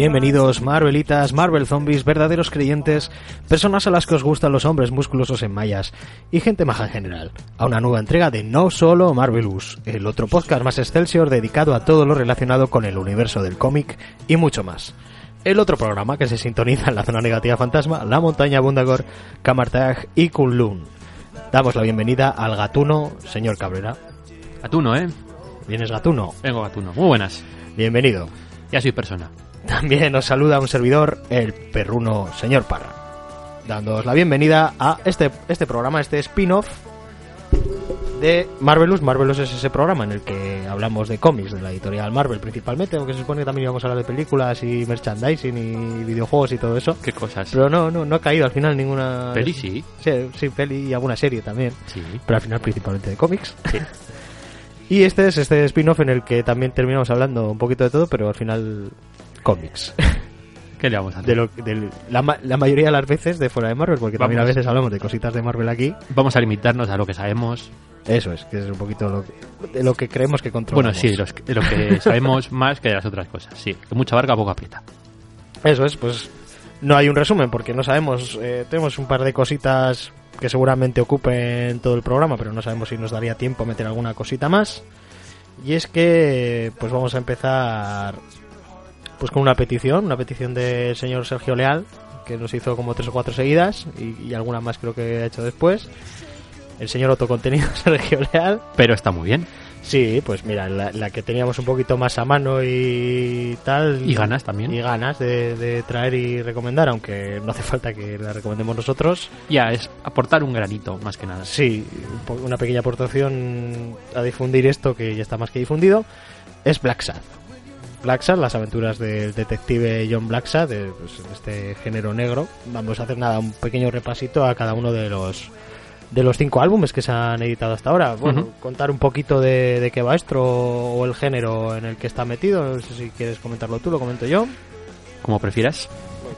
Bienvenidos Marvelitas, Marvel Zombies, verdaderos creyentes, personas a las que os gustan los hombres musculosos en mallas y gente maja en general, a una nueva entrega de No Solo Marvelous, el otro podcast más excelsior dedicado a todo lo relacionado con el universo del cómic y mucho más. El otro programa que se sintoniza en la zona negativa fantasma, la montaña Bundagor, Kamartag y Kunlun. Damos la bienvenida al gatuno, señor Cabrera. Gatuno, ¿eh? ¿Vienes gatuno? Vengo Gatuno. Muy buenas. Bienvenido. Ya soy persona. También nos saluda un servidor, el perruno señor Parra, dándoos la bienvenida a este, este programa, este spin-off de Marvelous. Marvelous es ese programa en el que hablamos de cómics, de la editorial Marvel principalmente, aunque se supone que también íbamos a hablar de películas y merchandising y videojuegos y todo eso. ¿Qué cosas? Pero no, no, no ha caído al final ninguna... Peli sí. Sí, sí, peli y alguna serie también. Sí. Pero al final principalmente de cómics. y este es este spin-off en el que también terminamos hablando un poquito de todo, pero al final cómics. ¿Qué le vamos a hacer? de, lo, de la, ma- la mayoría de las veces de fuera de Marvel, porque también a veces hablamos de cositas de Marvel aquí. Vamos a limitarnos a lo que sabemos. Eso es, que es un poquito lo que, de lo que creemos que Bueno, controlamos. sí, los lo que sabemos más que de las otras cosas. Sí, que mucha barca, poco aprieta. Eso es, pues no hay un resumen porque no sabemos, eh, tenemos un par de cositas que seguramente ocupen todo el programa, pero no sabemos si nos daría tiempo a meter alguna cosita más. Y es que pues vamos a empezar pues con una petición, una petición del señor Sergio Leal, que nos hizo como tres o cuatro seguidas y, y alguna más creo que ha hecho después. El señor autocontenido Sergio Leal. Pero está muy bien. Sí, pues mira, la, la que teníamos un poquito más a mano y tal. Y ganas también. Y ganas de, de traer y recomendar, aunque no hace falta que la recomendemos nosotros. Ya, es aportar un granito, más que nada. Sí, una pequeña aportación a difundir esto que ya está más que difundido. Es Black Sad. Black Sad, las aventuras del detective John Black Sad, de, pues, en este género negro. Vamos a hacer nada, un pequeño repasito a cada uno de los de los cinco álbumes que se han editado hasta ahora. Bueno, contar un poquito de, de qué va esto o el género en el que está metido. No sé si quieres comentarlo tú, lo comento yo. Como prefieras.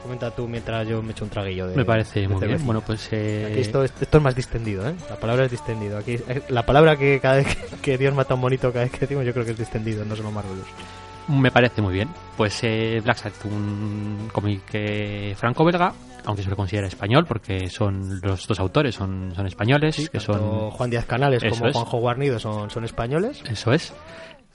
Comenta tú mientras yo me echo un traguillo de Me parece de muy bien. Bueno, pues... eh, Aquí esto, es- esto es más distendido, ¿eh? La palabra es distendido. Aquí, eh, la palabra que cada vez que, que Dios mata un bonito cada vez que decimos, yo creo que es distendido, no solo Marvelous. Me parece muy bien. Pues eh, Black Sad, un cómic eh, franco-belga, aunque se lo considera español, porque son los dos autores son, son españoles, que Tanto son Juan Díaz Canales Eso como es. Juanjo Guarnido son, son españoles. Eso es.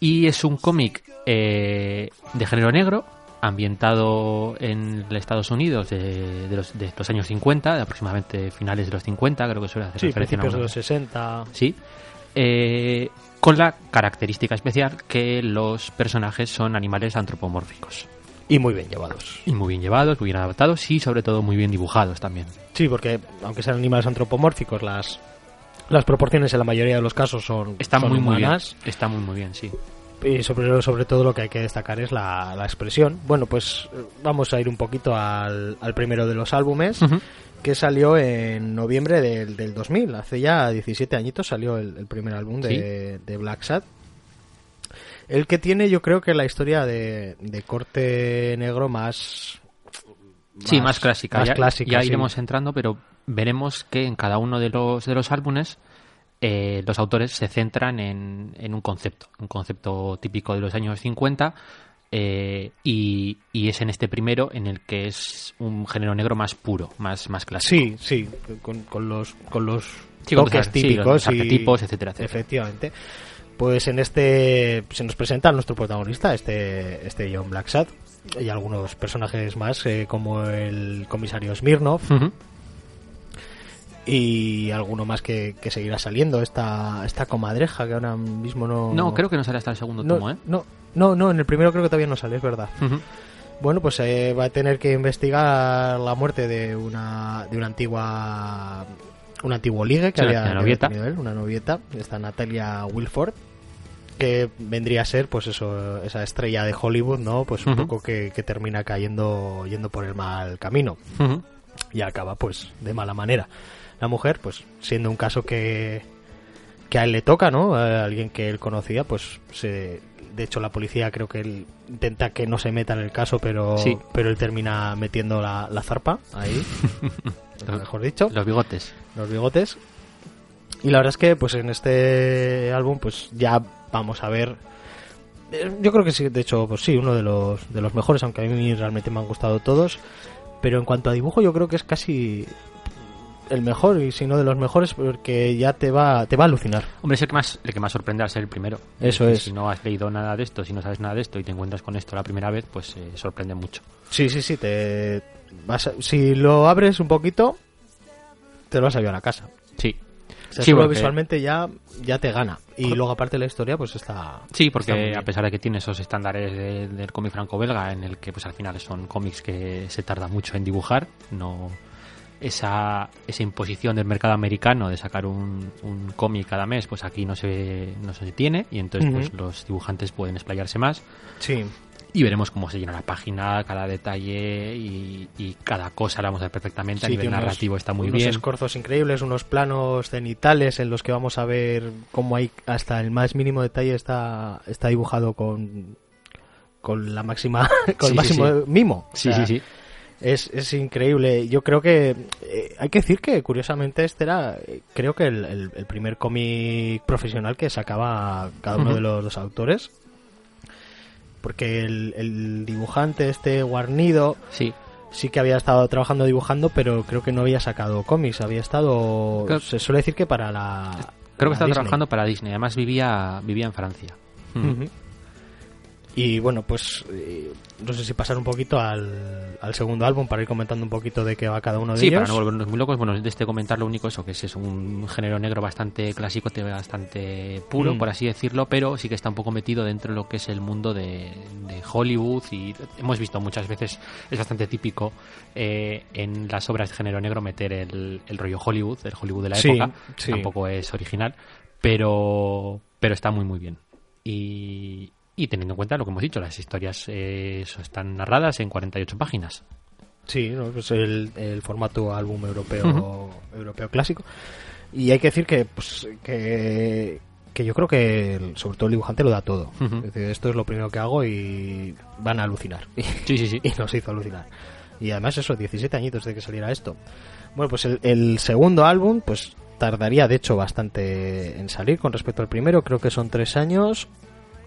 Y es un cómic eh, de género negro, ambientado en Estados Unidos de, de los, de los años 50, de aproximadamente finales de los 50, creo que suele hacer Sí, referencia en principios de los 60. Sí. Eh, con la característica especial que los personajes son animales antropomórficos. Y muy bien llevados. Y muy bien llevados, muy bien adaptados y sobre todo muy bien dibujados también. Sí, porque aunque sean animales antropomórficos, las, las proporciones en la mayoría de los casos son, Están son muy, muy bien. humanas. Está muy, muy bien, sí. Y sobre, sobre todo lo que hay que destacar es la, la expresión. Bueno, pues eh, vamos a ir un poquito al, al primero de los álbumes. Que salió en noviembre del, del 2000. Hace ya 17 añitos salió el, el primer álbum de, de Black Sad. El que tiene, yo creo que la historia de, de corte negro más. Sí, más clásica. Más ya clásica. ya sí. iremos entrando, pero veremos que en cada uno de los, de los álbumes eh, los autores se centran en, en un concepto, un concepto típico de los años 50. eh, y, y es en este primero en el que es un género negro más puro, más, más clásico. Sí, sí, con, con los, con los Sí, con toques los- sí, típicos. los y- arquetipos, etcétera, etcétera. Efectivamente. Pues en este se nos presenta nuestro protagonista, este, este John Blacksad, y algunos personajes más, eh, como el comisario Smirnov. Y alguno más que, que seguirá saliendo. Esta, esta comadreja que ahora mismo no. No, creo que no sale hasta el segundo no, tomo, ¿eh? no, no, no, en el primero creo que todavía no sale, es verdad. Bueno, pues eh, va a tener que investigar la muerte de una de una antigua un antiguo ligue que Sí, había, novieta. tenido él, una novieta, esta Natalia Wilford, que vendría a ser, pues eso, esa estrella de Hollywood, ¿no? Pues un poco que, que termina cayendo yendo por el mal camino y acaba, pues, de mala manera. La mujer, pues, siendo un caso que que a él le toca, ¿no? A alguien que él conocía, pues se de hecho la policía creo que él intenta que no se meta en el caso, pero Sí. pero él termina metiendo la, la zarpa ahí, mejor dicho, Los bigotes. los bigotes. Y la verdad es que pues en este álbum pues ya vamos a ver eh, yo creo que sí, de hecho, pues sí, uno de los de los mejores, aunque a mí realmente me han gustado todos, pero en cuanto a dibujo yo creo que es casi el mejor y si no de los mejores porque ya te va te va a alucinar. Hombre, es el que más, el que más sorprende al ser el primero. Eso es. Si no has leído nada de esto, si no sabes nada de esto y te encuentras con esto la primera vez, pues eh, sorprende mucho. Sí, sí, sí, te vas a- si lo abres un poquito te lo vas a llevar a casa. Sí. O sea, Sí, solo porque- visualmente ya ya te gana y luego aparte la historia pues está Sí, porque a pesar de que tiene esos estándares de- del cómic franco-belga, en el que pues al final son cómics que se tarda mucho en dibujar, no esa, esa imposición del mercado americano de sacar un, un cómic cada mes, pues aquí no se, no se tiene y entonces pues los dibujantes pueden explayarse más Sí. y veremos cómo se llena la página, cada detalle y, y cada cosa la vamos a ver perfectamente. a Sí, nivel tiene unos- narrativo está muy unos bien. escorzos increíbles, unos planos cenitales en los que vamos a ver cómo hay hasta el más mínimo detalle está está dibujado con con la máxima con Sí, el máximo sí, mimo. O Sí, sí, sí. Es, es increíble. Yo creo que eh, hay que decir que curiosamente este era eh, creo que el, el- el primer cómic profesional que sacaba cada uno de los, autores. Porque el, el dibujante este guarnido Sí, sí que había estado trabajando dibujando, pero creo que no había sacado cómics. Había estado. Creo- se suele decir que para la. creo que Disney. trabajando para Disney. Además vivía, vivía en Francia. Ujú. Y bueno, pues eh, no sé si pasar un poquito al, al segundo álbum para ir comentando un poquito de qué va cada uno de Sí, ellos. para no volvernos muy locos, bueno, de este comentar lo único eso, que es, es un género negro bastante clásico, te- bastante puro, Mm. por así decirlo, pero sí que está un poco metido dentro de lo que es el mundo de, de Hollywood y hemos visto muchas veces, es bastante típico eh, en las obras de género negro meter el, el rollo Hollywood, el Hollywood de la Sí, época, sí. tampoco es original, pero, pero está muy muy bien. Y, y teniendo en cuenta lo que hemos dicho, las historias eh, están narradas en 48 páginas. Sí, ¿no? pues el, el formato álbum europeo europeo clásico. Y hay que decir que, pues, que, que yo creo que el- sobre todo el dibujante lo da todo. Es decir, esto es lo primero que hago y van a alucinar. Sí, sí, sí. y nos hizo alucinar. Y además eso, 17 añitos de que saliera esto. Bueno, pues el, el segundo álbum, pues tardaría de hecho bastante en salir con respecto al primero, creo que son tres años.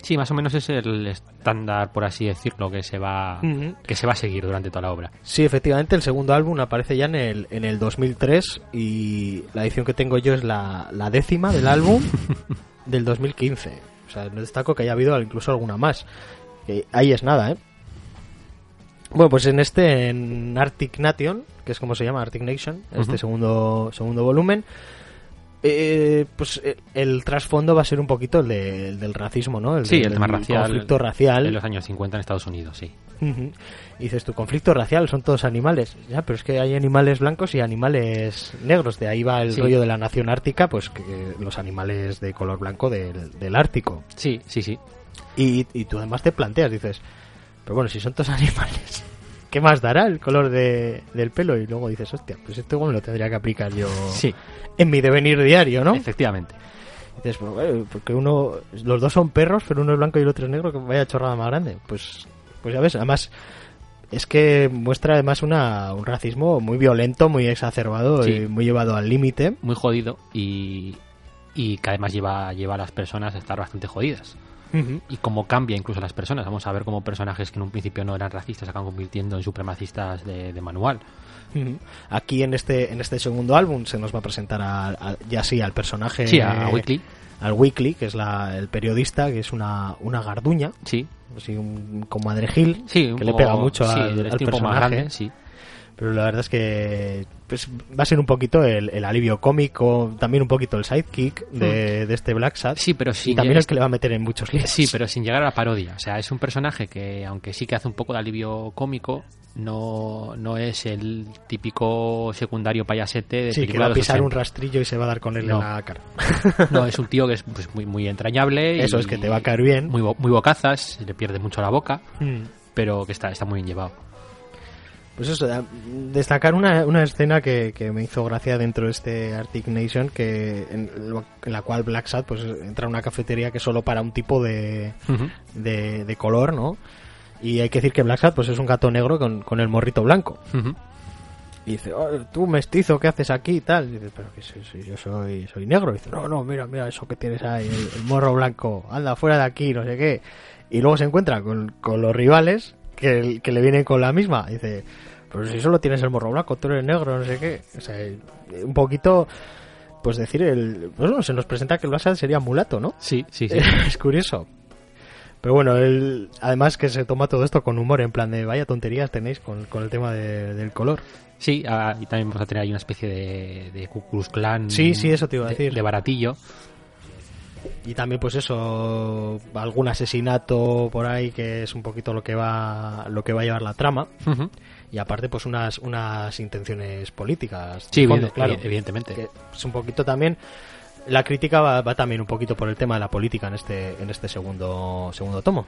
Sí, más o menos es el estándar, por así decirlo, que se va que se va a seguir durante toda la obra. Sí, efectivamente, el segundo álbum aparece ya en el, en el 2003 y la edición que tengo yo es la, la décima del álbum del 2015. O sea, no destaco que haya habido incluso alguna más. Que ahí es nada, ¿eh? Bueno, pues en este, en Arctic Nation, que es como se llama, Arctic Nation, este segundo, segundo volumen, eh, pues eh, el trasfondo va a ser un poquito el, de- el del racismo, ¿no? El Sí, el tema racial. conflicto racial. En los años 50 en Estados Unidos, sí. Y dices, tu conflicto racial son todos animales. Ya, pero es que hay animales blancos y animales negros. De ahí va el Sí. rollo de la nación ártica, pues que los animales de color blanco del, del Ártico. Sí, sí, sí. Y, y tú además te planteas, dices, pero bueno, si son todos animales, ¿qué más dará el color de- del pelo? Y luego dices, hostia, pues esto igual me lo tendría que aplicar yo Sí, en mi devenir diario, ¿no? efectivamente. Dices, pues, bueno, porque uno, los dos son perros, pero uno es blanco y el otro es negro, que vaya chorrada más grande. Pues, pues ya ves, además, es que muestra además una, un racismo muy violento, muy exacerbado Sí. y muy llevado al límite. Muy jodido y, y que además lleva, lleva a las personas a estar bastante jodidas. Y cómo cambia incluso a las personas. Vamos a ver cómo personajes que en un principio no eran racistas se acaban convirtiendo en supremacistas de, de manual. Aquí en este, en este segundo álbum se nos va a presentar a, a- ya sí al personaje. Sí, a Weekly. Al Weekly, que es la, el periodista, que es una, una garduña, Sí, así un sí, que le pega mucho sí, al, al personaje. grande, sí. Pero la verdad es que pues, va a ser un poquito el, el alivio cómico, también un poquito el sidekick de, de este Black Sad. Sí, pero sí. y también el que le va a meter en muchos líos. Sí, pero sin llegar a la parodia. O sea, es un personaje que, aunque sí que hace un poco de alivio cómico, no, no es el típico secundario payasete de Sí, que va a pisar un 80. rastrillo y se va a dar con él No. en la cara. No, es un tío que es pues, muy, muy entrañable. Eso y es que te va a caer bien. Muy, muy bocazas, le pierde mucho la boca, Mm. pero que está, está muy bien llevado. Pues eso, destacar una, una escena que, que me hizo gracia dentro de este Arctic Nation, que en, lo- en la cual Black Sad pues entra a una cafetería que es solo para un tipo de, de, de color, ¿no? Y hay que decir que Black Sad pues es un gato negro con, con el morrito blanco. Y dice, "Oh, tú mestizo, ¿qué haces aquí? y tal. Y dice, pero que soy- soy- yo soy, soy negro. Y dice, no, no, mira, mira eso que tienes ahí, el, el morro blanco, anda fuera de aquí, no sé qué. Y luego se encuentra con, con los rivales que, que le vienen con la misma. Dice, pero si solo tienes el morro blanco, tú eres negro, no sé qué. O sea, un poquito, pues decir, el, se nos presenta que el Black Sad sería mulato, ¿no? Sí, sí, sí. es curioso. Pero bueno, él, además que se toma todo esto con humor, en plan de vaya tonterías tenéis con, con el tema de- del color. Sí, ah, y también vamos a tener ahí una especie de, de Ku Klux Klan. Sí, sí, eso te iba a de- decir. De baratillo. Y también pues eso, algún asesinato por ahí que es un poquito lo que va lo que va a llevar la trama y aparte pues unas unas intenciones políticas. Sí, fondo, evidente- claro. evidentemente. Que es un poquito también la crítica va, va también un poquito por el tema de la política en este en este segundo segundo tomo.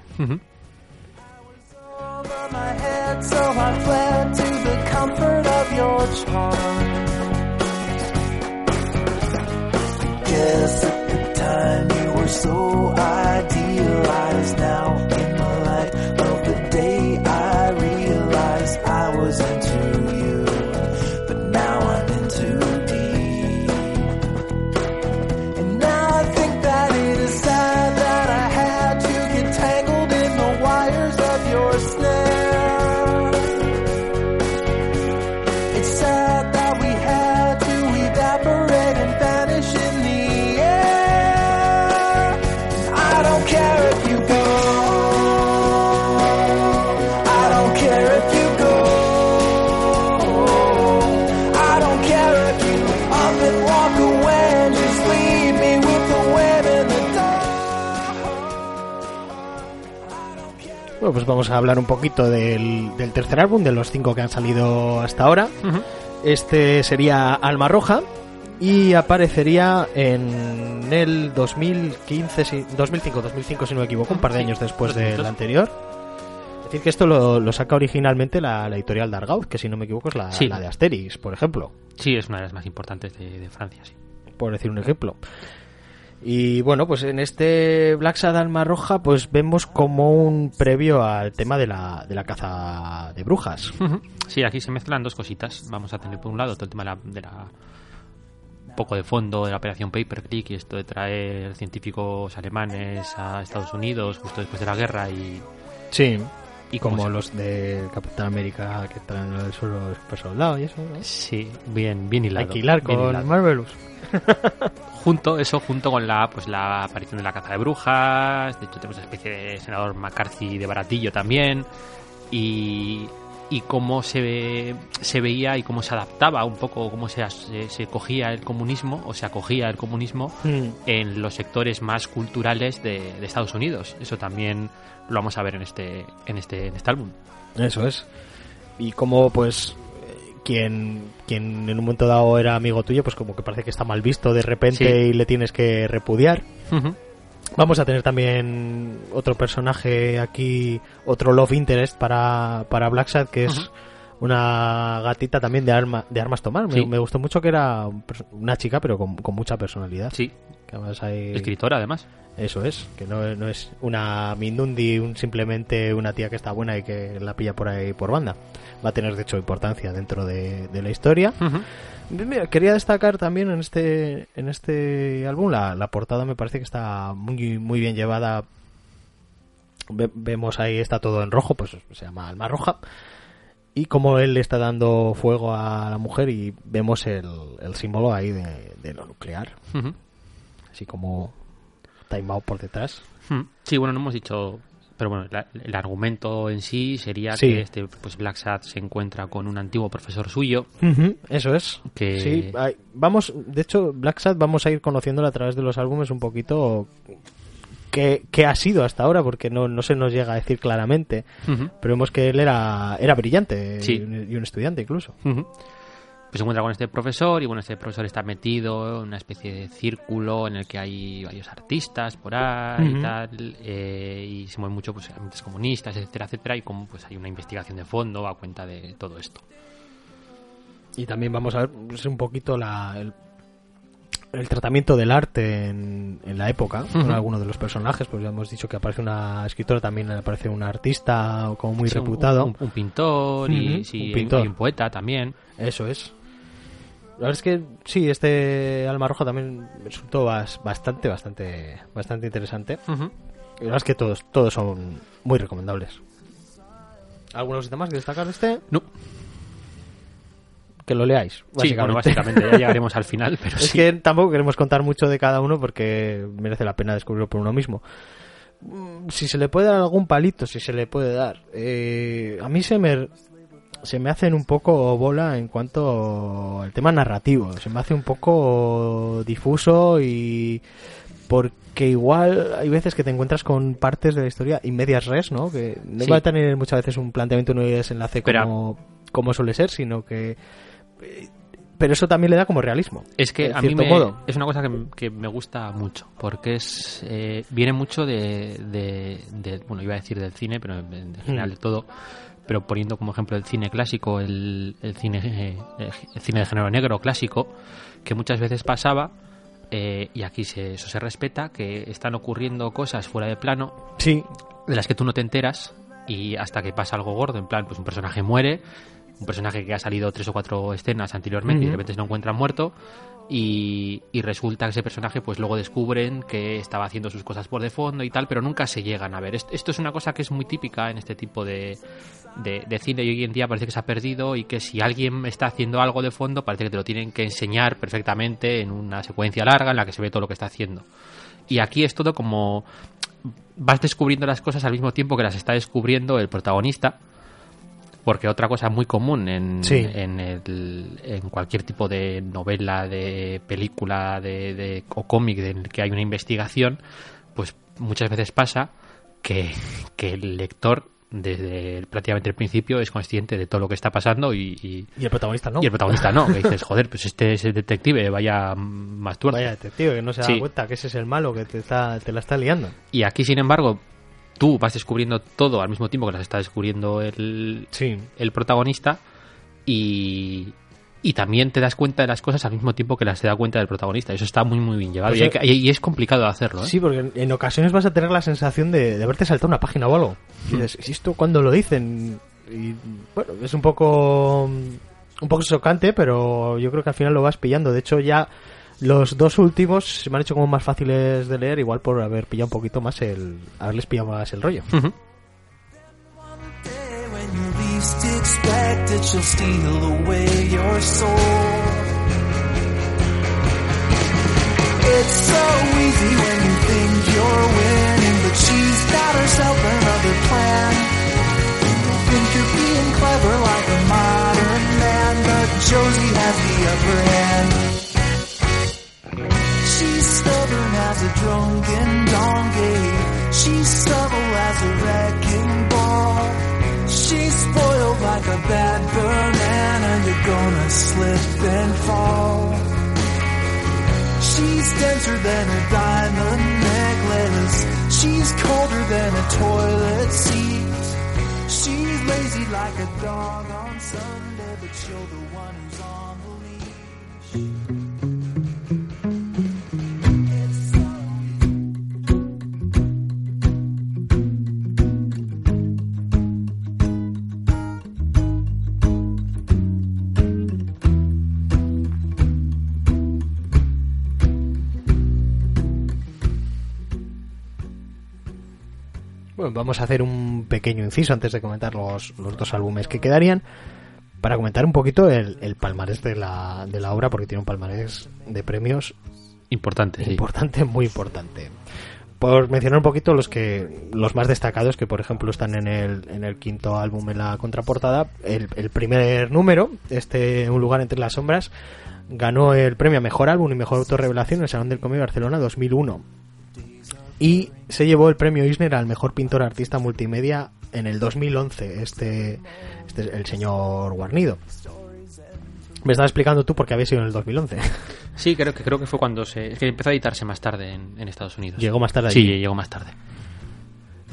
Head, so vamos a hablar un poquito del, del tercer álbum, de los cinco que han salido hasta ahora. Este sería Alma Roja y aparecería en el 2015, si- 2005, 2005 si no me equivoco, un par de Sí, años después del anterior. Es decir, que esto lo, lo saca originalmente la, la editorial Dargaud, que si no me equivoco es la, Sí. la de Asterix, por ejemplo, Sí, es una de las más importantes de, de Francia, sí. por decir un ejemplo. Y bueno, pues en este Black Sad Alma Roja, pues vemos como un previo al tema de la, de la caza de brujas. Sí, aquí se mezclan dos cositas. Vamos a tener por un lado todo el tema de la, de la- un poco de fondo de la operación Paperclip y esto de traer científicos alemanes a Estados Unidos justo después de la guerra y, Sí, y como los de Capitán América que están en el suelo super soldado y eso, ¿no? Sí, bien, bien hilado. Alquilar bien con hilado. Marvelous. junto eso junto con la pues la aparición de la caza de brujas de hecho tenemos una especie de senador McCarthy de baratillo también y y cómo se ve- se veía y cómo se adaptaba un poco cómo se, se, se cogía el comunismo o se acogía el comunismo Mm. en los sectores más culturales de, de Estados Unidos eso también lo vamos a ver en este en este en este álbum Eso es. Y como pues quien, quien en un momento dado era amigo tuyo, pues como que parece que está mal visto de repente Sí. y le tienes que repudiar. Ujú. Vamos a tener también otro personaje aquí, otro love interest para, para Black Sad, que es una gatita también de, arma, de armas tomar. Me, Sí. me gustó mucho que era una chica, pero con, con mucha personalidad. sí Que además hay- escritora además Eso es, que no, no es una Mindundi, un, simplemente una tía que está buena y que la pilla por ahí por banda. Va a tener, de hecho, importancia dentro de, de la historia. Mira, quería destacar también en este en este álbum la, la portada me parece que está muy muy bien llevada. Ve- vemos ahí está todo en rojo pues se llama alma roja. Y como él le está dando fuego a la mujer y vemos el, el símbolo ahí de, de lo nuclear. Así como time out por detrás Hmm. Sí, bueno, no hemos dicho pero bueno, la- el argumento en sí sería Sí. que este, pues Black Sad se encuentra con un antiguo profesor suyo eso es. que Sí, hay- vamos, de hecho, Black Sad vamos a ir conociéndolo a través de los álbumes un poquito qué, qué ha sido hasta ahora, porque no, no se nos llega a decir claramente, pero vemos que él era, era brillante Sí. y, un, y un estudiante incluso. ujú. Pues se encuentra con este profesor y bueno, este profesor está metido en una especie de círculo en el que hay varios artistas por ahí y tal, eh, y se mueven mucho pues ambientes comunistas, etcétera, etcétera, y como pues hay una investigación de fondo a cuenta de todo esto. Y también vamos a ver pues, un poquito la, el, el tratamiento del arte en, en la época con algunos de los personajes, pues ya hemos dicho que aparece una escritora, también aparece un artista como muy Sí, reputado. Un, un pintor y sí, pintor. un poeta también. Eso es. La verdad es que sí, este Alma Roja también resultó bas- bastante, bastante, bastante interesante. Ujú. Y la verdad es que todos, todos son muy recomendables. ¿Algunos temas que destacar de este? No, Que lo leáis. sí, bueno, básicamente ya llegaremos al final, pero Es sí. que tampoco queremos contar mucho de cada uno porque merece la pena descubrirlo por uno mismo. Mm, Si se le puede dar algún palito, si se le puede dar. Eh, a mí se me, se me hacen un poco bola en cuanto al tema narrativo. Se me hace un poco difuso y porque igual hay veces que te encuentras con partes de la historia y medias res, ¿no? Que no Sí. va a tener muchas veces un planteamiento, un desenlace Pero- como, como suele ser, sino que... Pero eso también le da como realismo. Es que a mí me, modo. es una cosa que, que me gusta mucho, porque es eh, viene mucho de, de- de- bueno, iba a decir del cine, pero en, en general Mm. de todo, pero poniendo como ejemplo el cine clásico, el, el cine eh, el cine de género negro clásico, que muchas veces pasaba, eh, y aquí se, eso se respeta, que están ocurriendo cosas fuera de plano Sí, de las que tú no te enteras y hasta que pasa algo gordo, en plan, pues un personaje muere, un personaje que ha salido tres o cuatro escenas anteriormente y de repente se lo encuentran muerto y, y resulta que ese personaje pues luego descubren que estaba haciendo sus cosas por de fondo y tal, pero nunca se llegan a ver. Est- Esto es una cosa que es muy típica en este tipo de, de, de cine y hoy en día parece que se ha perdido y que si alguien está haciendo algo de fondo parece que te lo tienen que enseñar perfectamente en una secuencia larga en la que se ve todo lo que está haciendo. Y aquí es todo como vas descubriendo las cosas al mismo tiempo que las está descubriendo el protagonista. Porque otra cosa muy común en, Sí. en, el- en cualquier tipo de novela, de película de, de- o cómic en el que hay una investigación, pues muchas veces pasa que, que el lector desde el- prácticamente el principio es consciente de todo lo que está pasando y, y- y el protagonista no. y el protagonista no. Que dices, joder, pues este es el detective, vaya más tuerto. Vaya detective, que no se da Sí. cuenta que ese es el malo que te, está, te la está liando. Y aquí, sin embargo, tú vas descubriendo todo al mismo tiempo que las está descubriendo el, Sí. el protagonista y, y también te das cuenta de las cosas al mismo tiempo que las se da cuenta del protagonista. Eso está muy, muy bien llevado. Y, hay que- y es complicado de hacerlo. ¿eh? Sí, porque en, ocasiones vas a tener la sensación de, de haberte saltado una página o algo. Y dices, ¿y esto cuando lo dicen? Y bueno, es un poco un poco chocante, pero yo creo que al final lo vas pillando. De hecho, ya los dos últimos se me han hecho como más fáciles de leer, igual por haber pillado un poquito más el haberles pillado más el rollo. Your soul. It's so easy when you think you're winning, but she's got herself another plan. You think you're being clever like a modern man, but Josie has the upper hand. She's stubborn as a drunken donkey. She's subtle as a wrecking ball. She's spoiled like a bad banana. You're gonna slip and fall. She's denser than a diamond necklace. She's colder than a toilet seat. She's lazy like a dog on Sunday, but you're vamos a hacer un pequeño inciso antes de comentar los, los dos álbumes que quedarían. Para comentar un poquito el, el palmarés de la, de la obra, porque tiene un palmarés de premios Importante, sí. importante, muy importante. por mencionar un poquito los que los más destacados que por ejemplo están en el, en el quinto álbum en la contraportada el, el primer número este un lugar entre las sombras ganó el premio a mejor álbum y mejor autorrevelación en el Salón del Cómic de Barcelona 2001 y se llevó el premio Eisner al mejor pintor artista multimedia en el 2011 este, este el señor Guarnido me estaba explicando tú por qué había sido en el 2011 Sí, creo que creo que fue cuando se es que empezó a editarse más tarde en, en Estados Unidos. llegó más tarde Sí, llegó más tarde.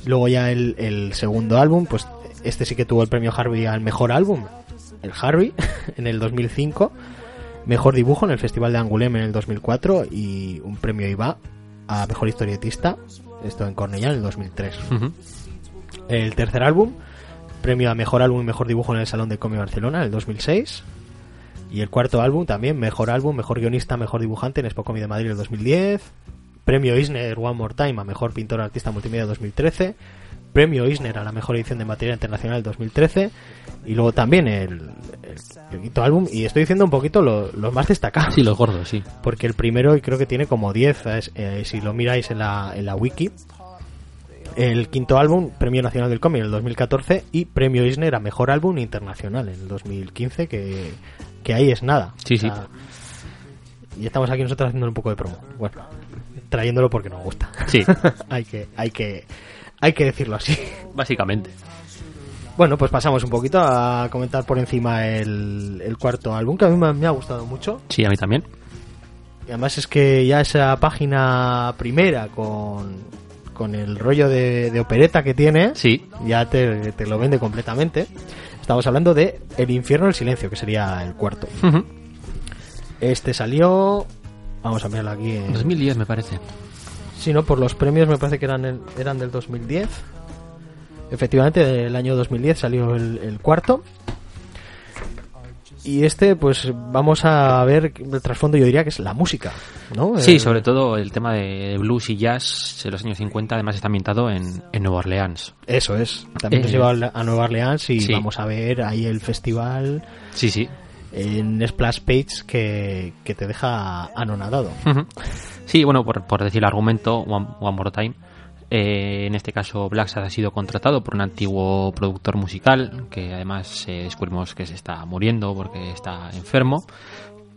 Luego ya el, el segundo álbum, pues este sí que tuvo el premio Harvey al mejor álbum, el Harvey, en el 2005. Mejor dibujo en el Festival de Angoulême en el 2004 y un premio IVA a mejor historietista, esto en Cornellá en el 2003. Ujú. El tercer álbum, premio a mejor álbum y mejor dibujo en el Salón de Cómic Barcelona en el 2006. Y el cuarto álbum también, mejor álbum, mejor guionista, mejor dibujante en Expo Comic de Madrid en el 2010. Premio Eisner One More Time a mejor pintor artista multimedia 2013. Premio Eisner a la mejor edición de material internacional 2013. Y luego también el, el, el quinto álbum. Y estoy diciendo un poquito lo- los más destacados. Sí, los gordos, sí. Porque el primero creo que tiene como 10, es, eh, si lo miráis en la, en la wiki. El quinto álbum, Premio Nacional del Cómic en el 2014 y Premio Eisner a Mejor Álbum Internacional en el 2015, que, que ahí es nada. Sí, sí. Y estamos aquí nosotros haciendo un poco de promo. Bueno, trayéndolo porque nos gusta. Sí, hay que, hay que, hay que decirlo así. básicamente. Bueno, pues pasamos un poquito a comentar por encima el, el cuarto álbum, que a mí me, me ha gustado mucho. Sí, a mí también. Y además es que ya esa página primera con, con el rollo de, de opereta que tiene, Sí. ya te, te lo vende completamente. Estamos hablando de El infierno del silencio, que sería el cuarto. Este salió... Vamos a mirarlo aquí. En, 2010 me parece. Si no, por los premios me parece que eran, el- eran del 2010. Efectivamente, del año 2010 salió el, el cuarto. Y este, pues vamos a ver el trasfondo, yo diría que es la música, ¿no? Sí, El- sobre todo el tema de blues y jazz de los años 50, además está ambientado en, en Nueva Orleans. Eso es. También Eh, nos lleva a Nueva Orleans y sí. vamos a ver ahí el festival Sí, sí. En Splash Page que, que te deja anonadado. Sí, bueno, por, por decir el argumento, One, One More Time, eh, en este caso Black Sabbath ha sido contratado por un antiguo productor musical, que además eh, descubrimos que se está muriendo porque está enfermo.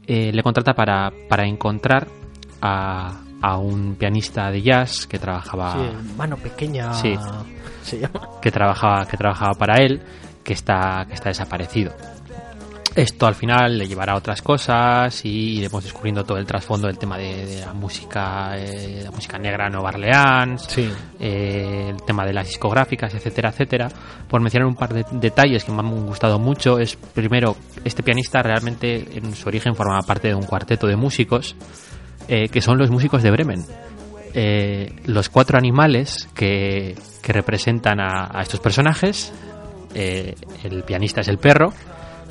Eh, le contrata para, para encontrar a, a un pianista de jazz que trabajaba Sí, mano pequeña. Sí. se llama. que trabajaba que trabajaba para él que está que está desaparecido esto al final le llevará a otras cosas y iremos descubriendo todo el trasfondo del tema de, de la música eh, la música negra Nueva Orleans Sí. eh, el tema de las discográficas etcétera etcétera por mencionar un par de detalles que me han gustado mucho es primero este pianista realmente en su origen formaba parte de un cuarteto de músicos eh, que son los músicos de Bremen eh, los cuatro animales que, que representan a, a estos personajes. eh, el pianista es el perro,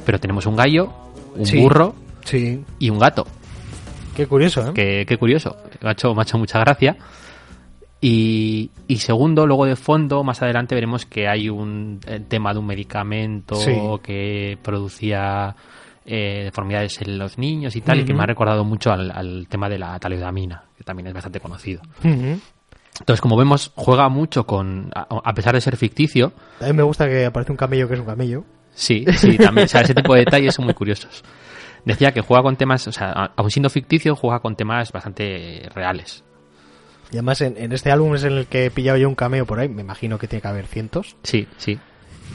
pero tenemos un gallo, un Sí. burro Sí. y un gato. Qué curioso, ¿eh? Qué curioso, me ha, hecho, me ha hecho mucha gracia. Y, y segundo, luego de fondo, más adelante veremos que hay un tema de un medicamento Sí. que producía eh, deformidades en los niños y tal, y que me ha recordado mucho al, al tema de la talidomamina, que también es bastante conocido. Entonces, como vemos, juega mucho con, a, a pesar de ser ficticio, A mí me gusta que aparece un camello que es un camello. Sí, sí, también, o sea, ese tipo de detalles son muy curiosos. Decía que juega con temas, o sea, aun siendo ficticio, juega con temas bastante reales. Y además en, en este álbum es en el que he pillado yo un cameo por ahí. Me imagino que tiene que haber cientos. Sí, sí.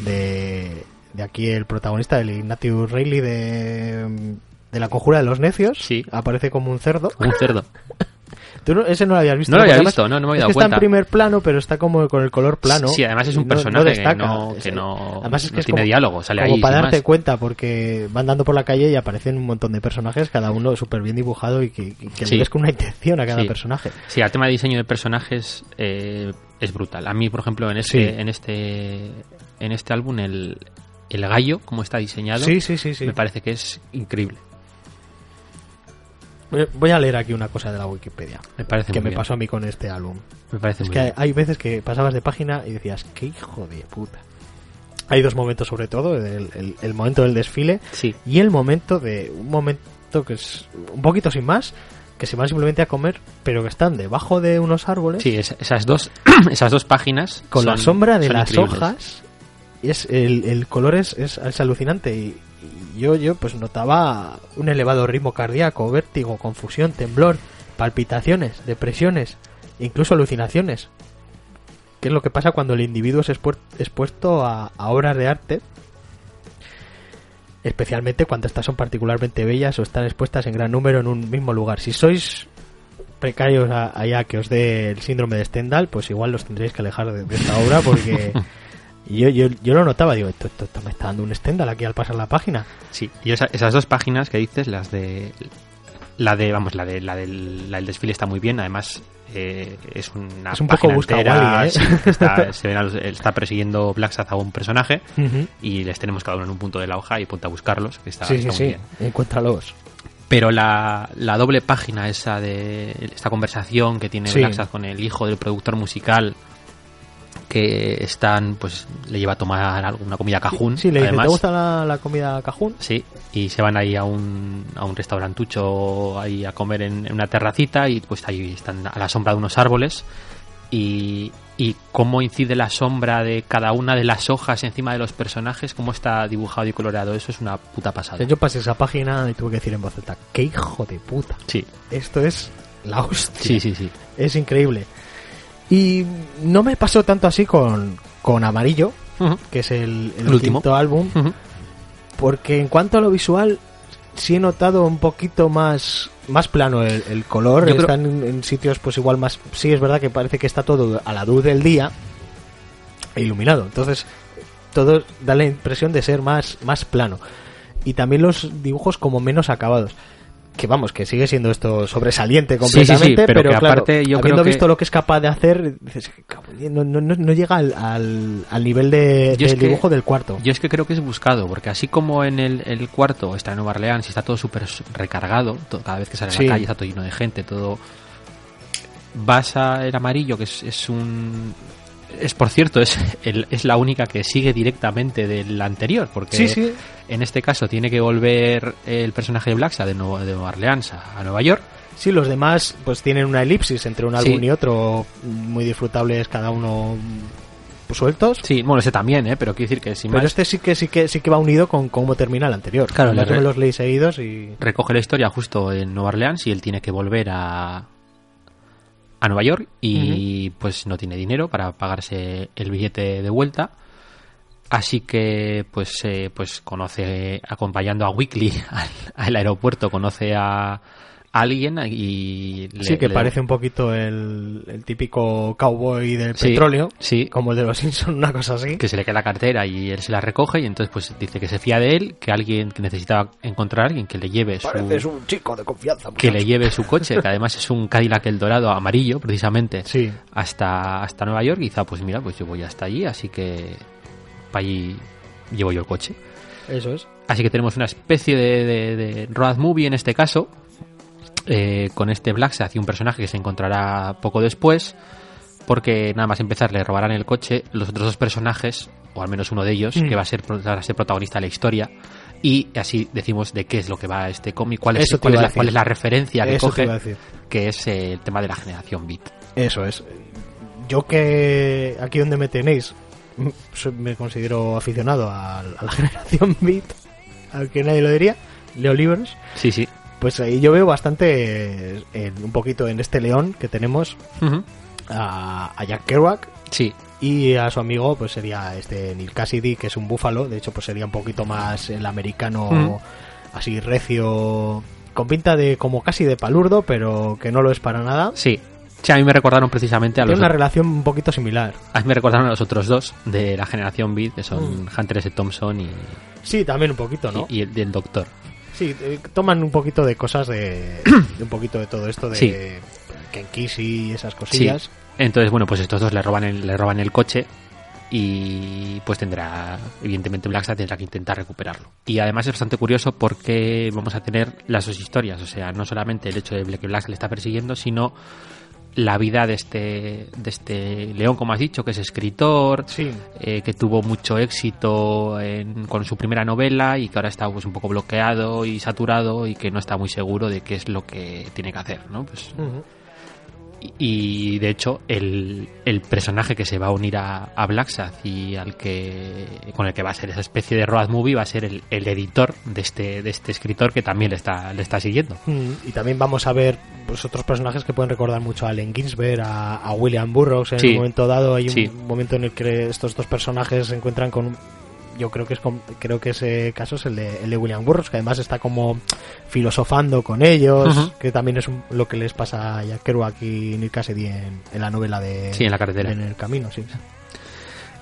De, de aquí el protagonista, el Ignatius Reilly de, de La Conjura de los Necios. Sí. Aparece como un cerdo. Un cerdo. Tú ese no lo habías visto. No lo había visto, no, no me había es dado que cuenta. Está en primer plano, pero está como con el color plano. Sí, además es un No- personaje que no- que Es- no- además es que no tiene como- diálogo, sale como ahí para darte más. cuenta, porque van dando por la calle y aparecen un montón de personajes, cada uno súper bien dibujado y que, que- Sí. le ves con una intención a cada Sí. personaje. Sí, el tema de diseño de personajes eh, es brutal. A mí, por ejemplo, en este, Sí. en este, en este álbum, el, el gallo, como está diseñado, sí, sí. me parece que es increíble. Voy- a leer aquí una cosa de la Wikipedia. Me parece que me bien. pasó a mí con este álbum. Me parece Es muy que hay, bien. hay veces que pasabas de página y decías, qué hijo de puta. Hay dos momentos sobre todo, el, el- el momento del desfile Sí, y el momento de un momento que es un poquito sin más que se van simplemente a comer, pero que están debajo de unos árboles Sí, es- esas dos esas dos páginas con la sombra de las increíbles. hojas. Es el, el color es, es, es alucinante y yo yo pues notaba un elevado ritmo cardíaco, vértigo, confusión, temblor, palpitaciones, depresiones, incluso alucinaciones. ¿Qué es lo que pasa cuando el individuo es expuesto a, obras de arte? Especialmente cuando estas son particularmente bellas o están expuestas en gran número en un mismo lugar. Si sois precarios allá que os dé el síndrome de Stendhal, pues igual los tendréis que alejar de esta obra porque yo, yo, yo lo notaba, digo, esto, esto, esto me está dando un Stendhal aquí al pasar la página. Sí, y esa- esas dos páginas que dices, las de la de vamos, la de la del, la del desfile está muy bien, además eh, es una Es un poco entera, ¿eh? sí, está, se ven a los- está persiguiendo Blacksad a un personaje y les tenemos cada uno en un punto de la hoja y ponte a buscarlos, que está, sí, sí, muy sí, bien. encuéntralos. Pero la, la doble página esa de esta conversación que tiene Sí. Blacksad con el hijo del productor musical que están, pues le lleva a tomar alguna comida cajún. Sí, le dice, además. ¿te gusta la, la comida cajún? Sí, y se van ahí a un, a un restaurantucho ahí a comer en, en una terracita y pues ahí están a la sombra de unos árboles y, y cómo incide la sombra de cada una de las hojas encima de los personajes, cómo está dibujado y coloreado, eso es una puta pasada. Yo pasé esa página y tuve que decir en voz alta, ¡qué hijo de puta! Sí, Esto es la hostia. sí, sí, sí. Es increíble. Y no me pasó tanto así con, con Amarillo, que es el, el El último. quinto álbum, porque en cuanto a lo visual sí he notado un poquito más más plano el, el color. Yo creo- están en, en sitios pues igual más sí es verdad que parece que está todo a la luz del día e iluminado. Entonces todo da la impresión de ser más más plano. Y también los dibujos como menos acabados que vamos que sigue siendo esto sobresaliente Sí, sí, sí, completamente pero pero, que claro, aparte yo creo habiendo que- visto lo que es capaz de hacer dices, "Cabrón, no, no, no- llega al, al, al nivel de, del que- dibujo del cuarto. Yo es que creo que es buscado, porque así como en el, el cuarto está en Nueva Orleans y está todo súper recargado, cada vez que sale a la calle está todo lleno de gente, todo... Vas a el amarillo, que es, es un... Es, por cierto, es, el- es la única que sigue directamente del anterior, porque sí sí en este caso tiene que volver el personaje de Blacksa de, Nueva- de Nueva Orleans a, a Nueva York. Sí, los demás pues tienen una elipsis entre un Sí. álbum y otro, muy disfrutables cada uno mm, sueltos. Sí, bueno, ese también, ¿eh? pero quiero decir que sin Pero más este sí que sí que sí que va unido con cómo termina el anterior. Claro, me re- los leí seguidos y recoge la historia justo en Nueva Orleans y él tiene que volver a a Nueva York y pues no tiene dinero para pagarse el billete de vuelta. Así que pues eh, pues conoce acompañando a Weekly al, al aeropuerto conoce a alguien y le- sí que le- parece un poquito el, el típico cowboy del Sí, petróleo, sí como el de los Simpson, una cosa así. que se le cae la cartera y él se la recoge y entonces pues dice que se fía de él que alguien que necesitaba encontrar a alguien que le lleve su Pareces un chico de confianza. que le muchacho. lleve su coche, que además es un Cadillac el dorado amarillo, precisamente, Sí, hasta, hasta Nueva York. Y quizá, pues mira, pues yo voy hasta allí, así que para allí llevo yo el coche. eso es. Así que tenemos una especie de, de- de road movie en este caso, eh, con este Black se hace un personaje que se encontrará poco después, porque nada más empezar le robarán el coche los otros dos personajes, o al menos uno de ellos, Mm. que va a ser, va a ser protagonista de la historia. Y así decimos de qué es lo que va este cómic, cuál es, cuál es, la, cuál es la referencia que Eso coge que es el tema de la generación beat. Eso es. Yo que aquí donde me tenéis me considero aficionado a, a la generación beat, aunque nadie lo diría, leo libros, Sí, sí. Pues ahí yo veo bastante, eh, un poquito en este león que tenemos a, a Jack Kerouac Sí, y a su amigo pues sería este Neil Cassidy que es un búfalo, de hecho pues sería un poquito más el americano así recio, con pinta de como casi de palurdo, pero que no lo es para nada. sí. Sí, a mí me recordaron precisamente a Tiene los, una relación un poquito similar. a mí me recordaron a los otros dos de la generación beat, que son Mm. Hunter S. Thompson y, Sí, también un poquito, ¿no? y, y el del Doctor. Sí, eh, toman un poquito de cosas de, de un poquito de todo esto de Sí. Ken Kesey y esas cosillas. Entonces, bueno, pues estos dos le roban el, le roban el coche y pues tendrá, evidentemente Blackstar tendrá que intentar recuperarlo. Y además es bastante curioso porque vamos a tener las dos historias, o sea, no solamente el hecho de que Blackstar le está persiguiendo, sino la vida de este, de este León, como has dicho, que es escritor, Sí. eh, que tuvo mucho éxito en- con su primera novela y que ahora está pues, un poco bloqueado y saturado y que no está muy seguro de qué es lo que tiene que hacer, ¿no? Pues, y, de hecho el, el personaje que se va a unir a, a Black Sabbath y al que con el que va a ser esa especie de road movie va a ser el, el editor de este, de este escritor que también le está, le está siguiendo. Mm, Y también vamos a ver pues, otros personajes que pueden recordar mucho a Allen Ginsberg, a, a William Burroughs. En Sí. un momento dado hay un Sí. momento en el que estos dos personajes se encuentran con yo creo que es creo que ese caso es el de, el de William Burroughs, que además está como filosofando con ellos, que también es un- lo que les pasa a Jack Kerouac y Nick Cassidy en, en la novela de Sí, en la carretera. En el camino, sí.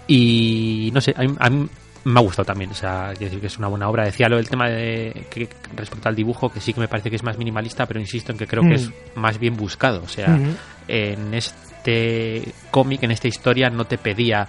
Y no sé, a mí, a mí me ha gustado también. O sea, quiero decir que es una buena obra. Decía lo del tema de que respecto al dibujo, que sí que me parece que es más minimalista, pero insisto en que creo Mm. que es más bien buscado. O sea, en este cómic, en esta historia, no te pedía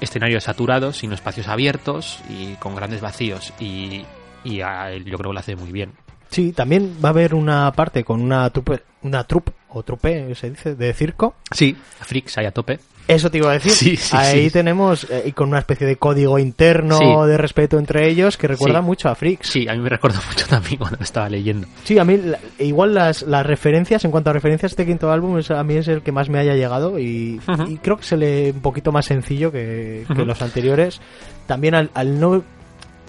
escenarios saturados, sino espacios abiertos y con grandes vacíos. Y, y a él yo creo que lo hace muy bien. Sí, también va a haber una parte con una trupe, una troupe o trupe, se dice, de circo. Sí, Freaks ahí a tope. Eso te iba a decir. Sí, sí, Ahí sí. tenemos, eh, y con una especie de código interno de respeto entre ellos que recuerda mucho a Freaks. Sí, a mí me recuerda mucho también cuando lo estaba leyendo. Sí, a mí la- igual las, las referencias, en cuanto a referencias, este quinto álbum es- a mí es el que más me haya llegado y, creo que se lee un poquito más sencillo que, los anteriores. También al, al no...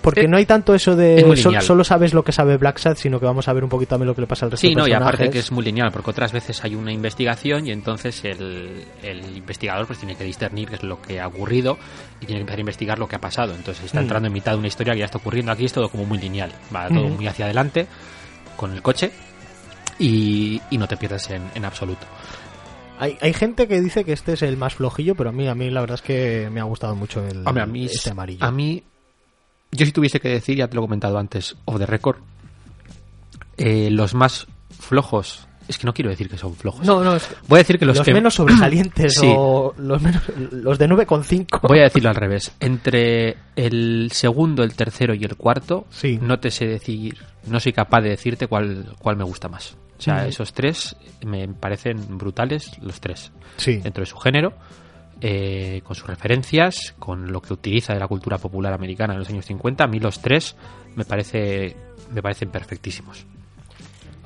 Porque Eh, no hay tanto eso es de sol- solo sabes lo que sabe Black Sad, sino que vamos a ver un poquito también lo que le pasa al resto Sí, de no, y personajes. aparte que es muy lineal, porque otras veces hay una investigación y entonces el, el investigador pues tiene que discernir qué es lo que ha ocurrido y tiene que empezar a investigar lo que ha pasado. Entonces está Mm. entrando en mitad de una historia que ya está ocurriendo. Aquí es todo como muy lineal, va todo Mm. muy hacia adelante con el coche y, y no te pierdes en, en absoluto. Hay, hay gente que dice que este es el más flojillo, pero a mí, a mí la verdad es que me ha gustado mucho el, Hombre, a mí, este amarillo. a mí, yo si tuviese que decir, ya te lo he comentado antes, of the record, eh, los más flojos, es que no quiero decir que son flojos. no, no, es que Voy a decir que los, los, que menos sobresalientes Sí. o los, menos, los de 9,5. Voy a decirlo al revés. Entre el segundo, el tercero y el cuarto, Sí. no te sé decir, no soy capaz de decirte cuál, cuál me gusta más. O sea, esos tres me parecen brutales, los tres, Sí. dentro de su género, eh, con sus referencias, con lo que utiliza de la cultura popular americana en los años 50. A mí los tres me parece me parecen perfectísimos.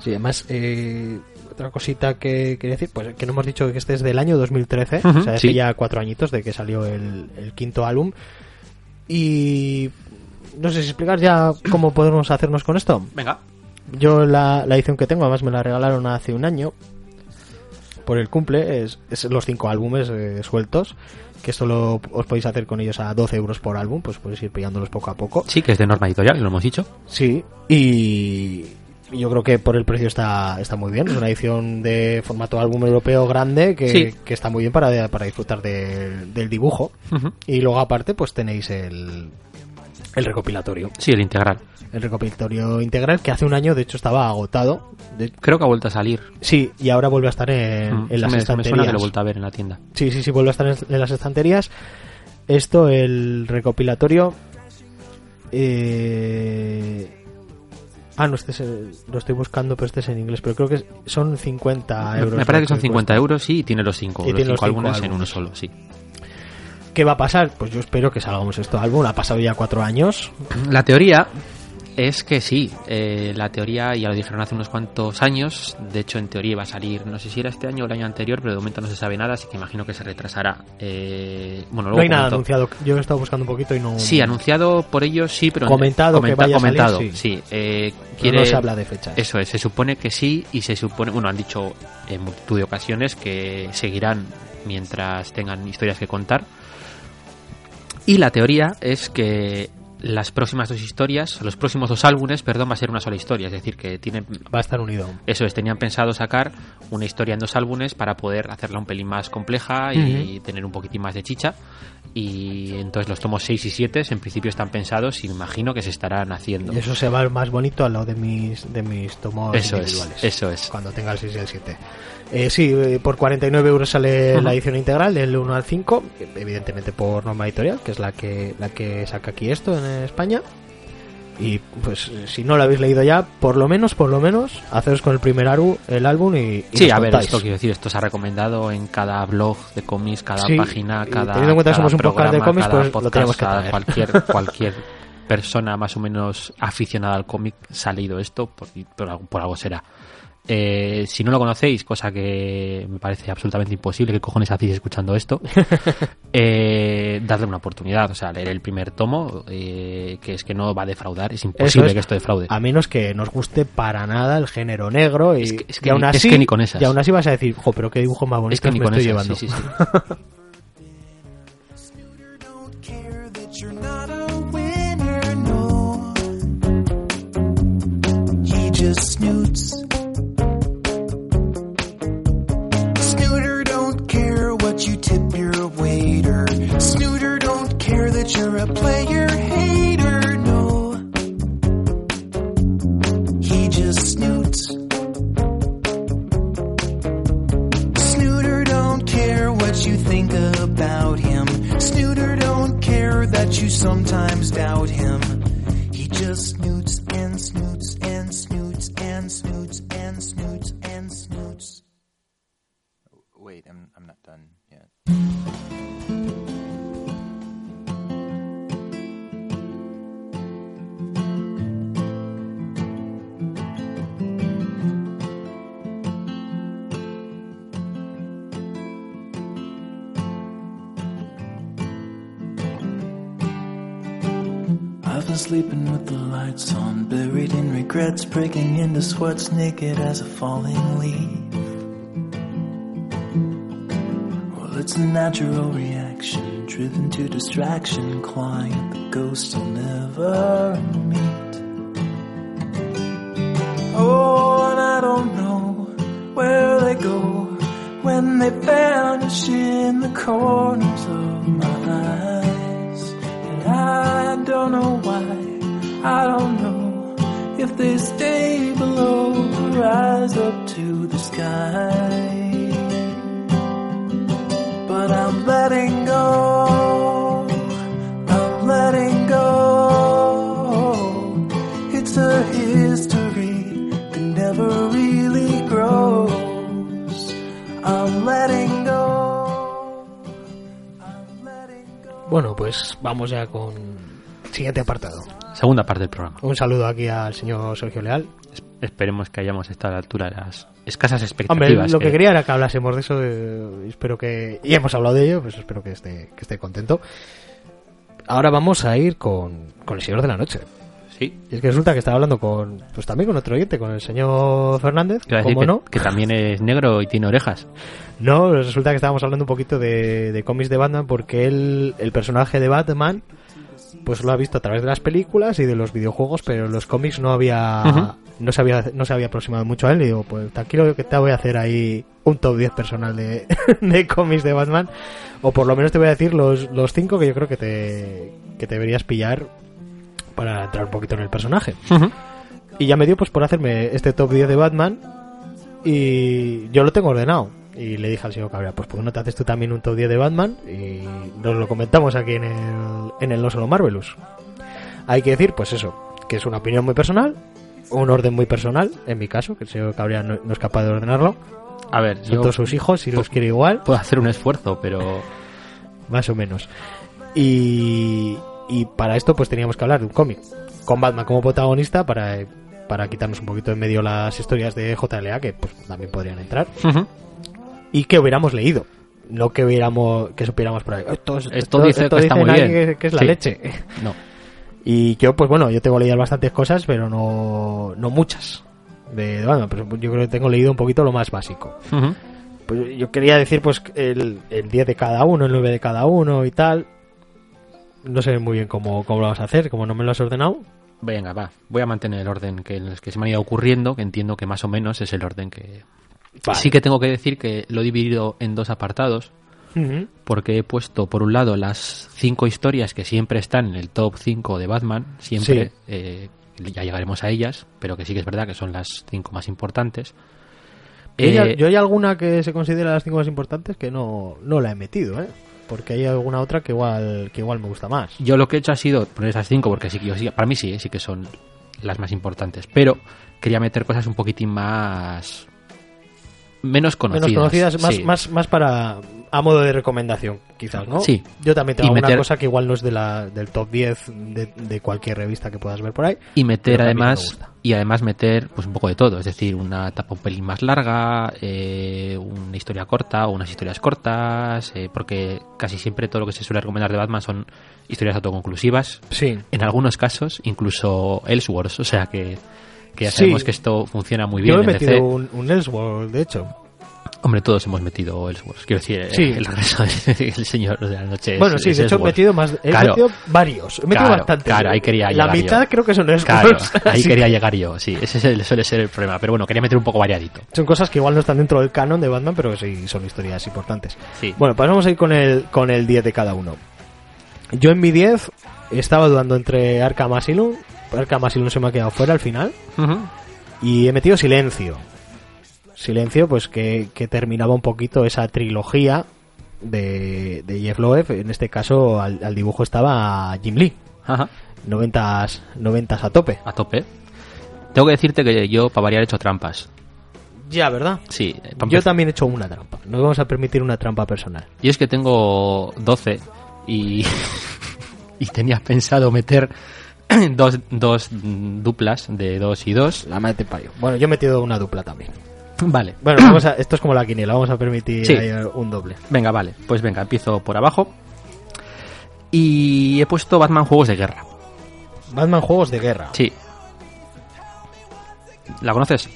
Sí, además, eh, otra cosita que quería decir, pues que no hemos dicho que este es del año 2013, Ujú, o sea, hace sí. ya cuatro añitos de que salió el, el quinto álbum. Y no sé si explicar ya cómo podemos hacernos con esto. Venga. Yo la, la edición que tengo, además me la regalaron hace un año por el cumple, es, es los cinco álbumes eh, sueltos, que esto lo, os podéis hacer con ellos a 12 euros por álbum, pues podéis ir pillándolos poco a poco. Sí, que es de norma editorial, lo hemos dicho. Sí, y yo creo que por el precio está, está muy bien. Es una edición de formato álbum europeo grande que, Sí. que está muy bien para, para disfrutar de- del dibujo. Y luego aparte pues tenéis el, el recopilatorio. Sí, el integral. El recopilatorio integral que hace un año de hecho estaba agotado. De- Creo que ha vuelto a salir. sí, y ahora vuelve a estar en, Mm, en las me, me suena que estanterías. lo he vuelto a ver en la tienda. Sí, sí, sí, vuelve a estar en, en las estanterías. Esto, el recopilatorio. Eh... Ah, no, este es el- lo estoy buscando, pero este es en inglés. Pero creo que son 50 Me- euros. me parece lo que son 50 cuesta. euros sí, y tiene los cinco, Y los tiene los cinco cinco álbumes en uno solo, sí. ¿Qué va a pasar? Pues yo espero que salgamos este álbum. Ha pasado ya cuatro años. La teoría es que sí, eh, la teoría ya lo dijeron hace unos cuantos años, de hecho en teoría iba a salir, no sé si era este año o el año anterior, pero de momento no se sabe nada, así que imagino que se retrasará. Eh, bueno, luego no hay nada comentó- anunciado. Yo he estado buscando un poquito y no. Sí, anunciado por ellos sí, pero Comentado que vaya a salir, comentado, sí. sí. eh, quiere, no se habla de fechas. Eso es, se supone que sí y se supone, bueno, han dicho en multitud de ocasiones que seguirán mientras tengan historias que contar. Y la teoría es que las próximas dos historias, los próximos dos álbumes, perdón, va a ser una sola historia, es decir, que tienen Va a estar unido. eso es, tenían pensado sacar una historia en dos álbumes para poder hacerla un pelín más compleja y tener un poquitín más de chicha. Y entonces los tomos 6 y 7 en principio están pensados y imagino que se estarán haciendo. Y eso se va más bonito a lo de mis, de mis tomos Eso es, individuales. eso es. Cuando tenga el 6 y el 7. Eh, sí, eh, por 49 euros sale la edición integral del 1 al 5, evidentemente por norma editorial, que es la que la que saca aquí esto en España. Y pues si no lo habéis leído ya, por lo menos, por lo menos, haceros con el primer aru, el álbum y, y Sí, a ver, contáis. esto quiero decir, esto se ha recomendado en cada blog de cómics, cada Sí, página, cada, teniendo en cuenta que somos un podcast de programa, cómics, pues, lo tenemos que traer. cualquier cualquier persona más o menos aficionada al cómic leído esto, por, por por algo será. Eh, si no lo conocéis, cosa que me parece absolutamente imposible, ¿qué cojones hacéis escuchando esto? eh, dadle una oportunidad, o sea, leer el primer tomo, eh, que es que no va a defraudar, es imposible es, que esto defraude. A menos que nos guste para nada el género negro y, Es que- es que y aún ni- es así, que ni con esas. y aún así vas a decir, jo, pero qué dibujo más bonito Es que ni me con estoy esas, llevando. sí, sí, sí. don't what you tip your waiter. Snooter don't care that you're a player hater, no. He just snoots. Snooter don't care what you think about him. Snooter don't care that you sometimes doubt him. Lights on, buried in regrets, breaking into sweats, naked as a falling leaf. Well, it's a natural reaction, driven to distraction, clawing the ghost you'll never meet. Oh, and I don't know where they go when they vanish in the corners of my eyes. And I don't know why, I don't know if they stay below or rise up to the sky. But I'm letting go, I'm letting go. It's a history that never really grows. I'm letting go. I'm letting go. Bueno, pues vamos ya con siguiente apartado. Segunda parte del programa. Un saludo aquí al señor Sergio Leal. Es- Esperemos que hayamos estado a la altura de las escasas Hombre, expectativas. lo que quería era que hablásemos de eso. eh, espero que. Y hemos hablado de ello, pues espero que esté, que esté contento. Ahora vamos a ir con, con el Señor de la Noche. Sí, Y es que resulta que estaba hablando con. Pues también con otro oyente, con el señor Fernández. iba a decir ¿Cómo que, no? que también es negro y tiene orejas. No, resulta que estábamos hablando un poquito de, de cómics de Batman porque él, el personaje de Batman, pues lo ha visto a través de las películas y de los videojuegos, pero en los cómics no había, no se había, no se había aproximado mucho a él. Y digo, pues tranquilo que te voy a hacer ahí un top 10 personal de, de cómics de Batman, o por lo menos te voy a decir los, los cinco que yo creo que te, que te deberías pillar para entrar un poquito en el personaje. Y ya me dio pues por hacerme este top 10 de Batman y yo lo tengo ordenado. Y le dije al señor Cabrera, pues ¿por qué no te haces tú también un top 10 de Batman? Y nos lo comentamos aquí en el, en el No Solo Marvelous. Hay que decir, pues eso, que es una opinión muy personal, un orden muy personal, en mi caso, que el señor Cabrera no, no es capaz de ordenarlo. A ver, Son yo todos sus hijos y los quiere igual, puedo hacer un esfuerzo, pero más o menos. Y, y para esto pues teníamos que hablar de un cómic, con Batman como protagonista para, para quitarnos un poquito en medio las historias de JLA, que pues también podrían entrar. Y que hubiéramos leído. No que hubiéramos, que supiéramos por ahí. Esto, es- Esto dice que está dicen muy bien. Que, que es la Sí. leche. no. Y yo, pues bueno, yo tengo leídas bastantes cosas, pero no, no muchas. De, Batman, pero yo creo que tengo leído un poquito lo más básico. Ujú. Pues yo quería decir, pues, el, el 10 de cada uno, el 9 de cada uno y tal. No sé muy bien cómo, cómo lo vas a hacer, como no me lo has ordenado. Venga, va. Voy a mantener el orden que, que se me han ido ocurriendo, que entiendo que más o menos es el orden que... Vale. Sí que tengo que decir que lo he dividido en dos apartados, porque he puesto por un lado las cinco historias que siempre están en el top 5 de Batman, siempre, Sí. eh, ya llegaremos a ellas, pero que sí que es verdad que son las cinco más importantes. Yo, Eh, hay, yo hay alguna que se considera las cinco más importantes que no, no la he metido, ¿eh? porque hay alguna otra que igual que igual me gusta más. Yo lo que he hecho ha sido poner esas cinco, porque sí que yo sí- para mí sí, eh, sí que son las más importantes. Pero quería meter cosas un poquitín más. Menos conocidas. Menos conocidas, más, sí. más, más para a modo de recomendación, quizás, ¿no? Sí. Yo también tengo meter- cosa que igual no es de la, del top 10 de, de cualquier revista que puedas ver por ahí. Y meter además y además meter pues un poco de todo, es decir, una etapa un pelín más larga, eh, una historia corta o unas historias cortas, eh, porque casi siempre todo lo que se suele recomendar de Batman son historias autoconclusivas. Sí. En algunos casos, incluso Elseworlds, o sea que, que ya Sí. sabemos que esto funciona muy bien Yo he en metido DC. un, un Elseworld, de hecho. Hombre, todos hemos metido Elseworlds. Quiero decir, Sí. el regreso del Señor de la Noche. es- bueno, sí, es de hecho he metido más. He Claro. metido varios. He metido Claro, bastantes. claro, ahí quería La llegar mitad yo. creo que son Claro, Elseworlds. ahí así quería llegar yo, sí. Ese es el- suele ser el problema. Pero bueno, quería meter un poco variadito. Son cosas que igual no están dentro del canon de Batman, pero sí son historias importantes. Sí. Bueno, pues vamos a ir con el, con el 10 de cada uno. Yo en mi 10 estaba dudando entre Arkham Asylum. Arkham Asylum se me ha quedado fuera al final. Y he metido Silencio. Silencio, pues que, que terminaba un poquito esa trilogía de, de Jeff Loeb. En este caso, al, al dibujo estaba Jim Lee. Ajá. 90 noventas a tope. A tope. Tengo que decirte que yo, para variar, he hecho trampas. Ya, ¿verdad? Sí. Yo también he hecho una trampa. No vamos a permitir una trampa personal. Y es que tengo 12 y, y tenía pensado meter dos, dos duplas de 2 y 2. La madre te parió. Bueno, yo he metido una dupla también. Vale. Bueno, vamos a, esto es como la quiniela, vamos a permitir Sí. un doble. Venga, vale. Pues venga, empiezo por abajo. Y he puesto Batman Juegos de Guerra. Batman Juegos de Guerra. Sí. ¿La conoces?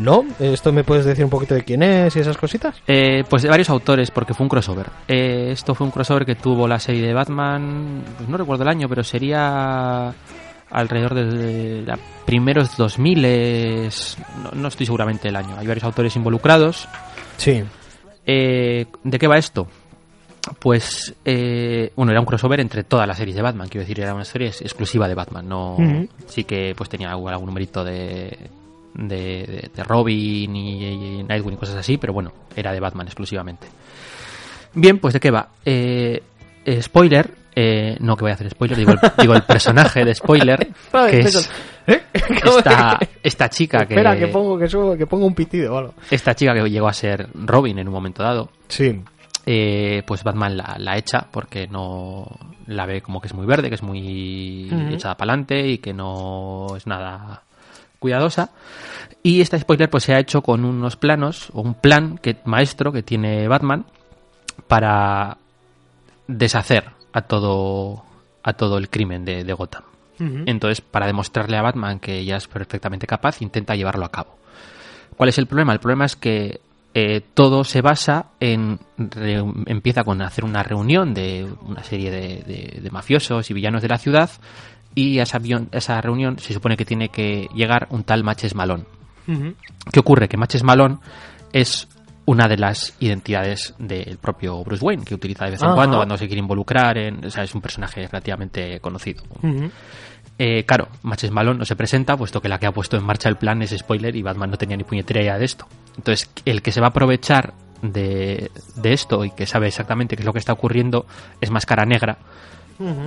¿No? ¿Esto me puedes decir un poquito de quién es y esas cositas? Eh, pues de varios autores, porque fue un crossover. Eh, esto fue un crossover que tuvo la serie de Batman, pues no recuerdo el año, pero sería alrededor de la primeros 2000, no, no estoy seguramente el año. Hay varios autores involucrados. Sí. Eh, ¿De qué va esto? Pues, eh, bueno, era un crossover entre todas las series de Batman, quiero decir, era una serie exclusiva de Batman, no sí que pues tenía algún numerito de, de, de- de Robin y, y Nightwing y cosas así, pero bueno, era de Batman exclusivamente. Bien, pues ¿de qué va? Eh, eh, spoiler, eh, no que voy a hacer spoiler, digo el, digo el personaje de spoiler, que es ¿Eh? esta, esta chica que, Espera, que pongo, que, subo, que pongo un pitido o algo. esta chica que llegó a ser Robin en un momento dado, Sí. eh, pues Batman la, la echa porque no la ve como que es muy verde, que es muy Ujú. echada para adelante y que no es nada cuidadosa. Y este spoiler pues se ha hecho con unos planos o un plan que maestro que tiene Batman para deshacer a todo a todo el crimen de, de Gotham. Entonces, para demostrarle a Batman que ella es perfectamente capaz, intenta llevarlo a cabo. ¿Cuál es el problema? El problema es que eh, todo se basa en... re- empieza con hacer una reunión de una serie de, de- de mafiosos y villanos de la ciudad y a esa, avión- a esa reunión se supone que tiene que llegar un tal Matches Malone. ¿Qué ocurre? Que Matches Malone es una de las identidades del propio Bruce Wayne, que utiliza de vez en Ajá. cuando cuando se quiere involucrar en... O sea, es un personaje relativamente conocido. Eh, claro, Matches Malone no se presenta, puesto que la que ha puesto en marcha el plan es spoiler y Batman no tenía ni puñetera idea de esto. Entonces, el que se va a aprovechar de, de esto y que sabe exactamente qué es lo que está ocurriendo es Máscara Negra,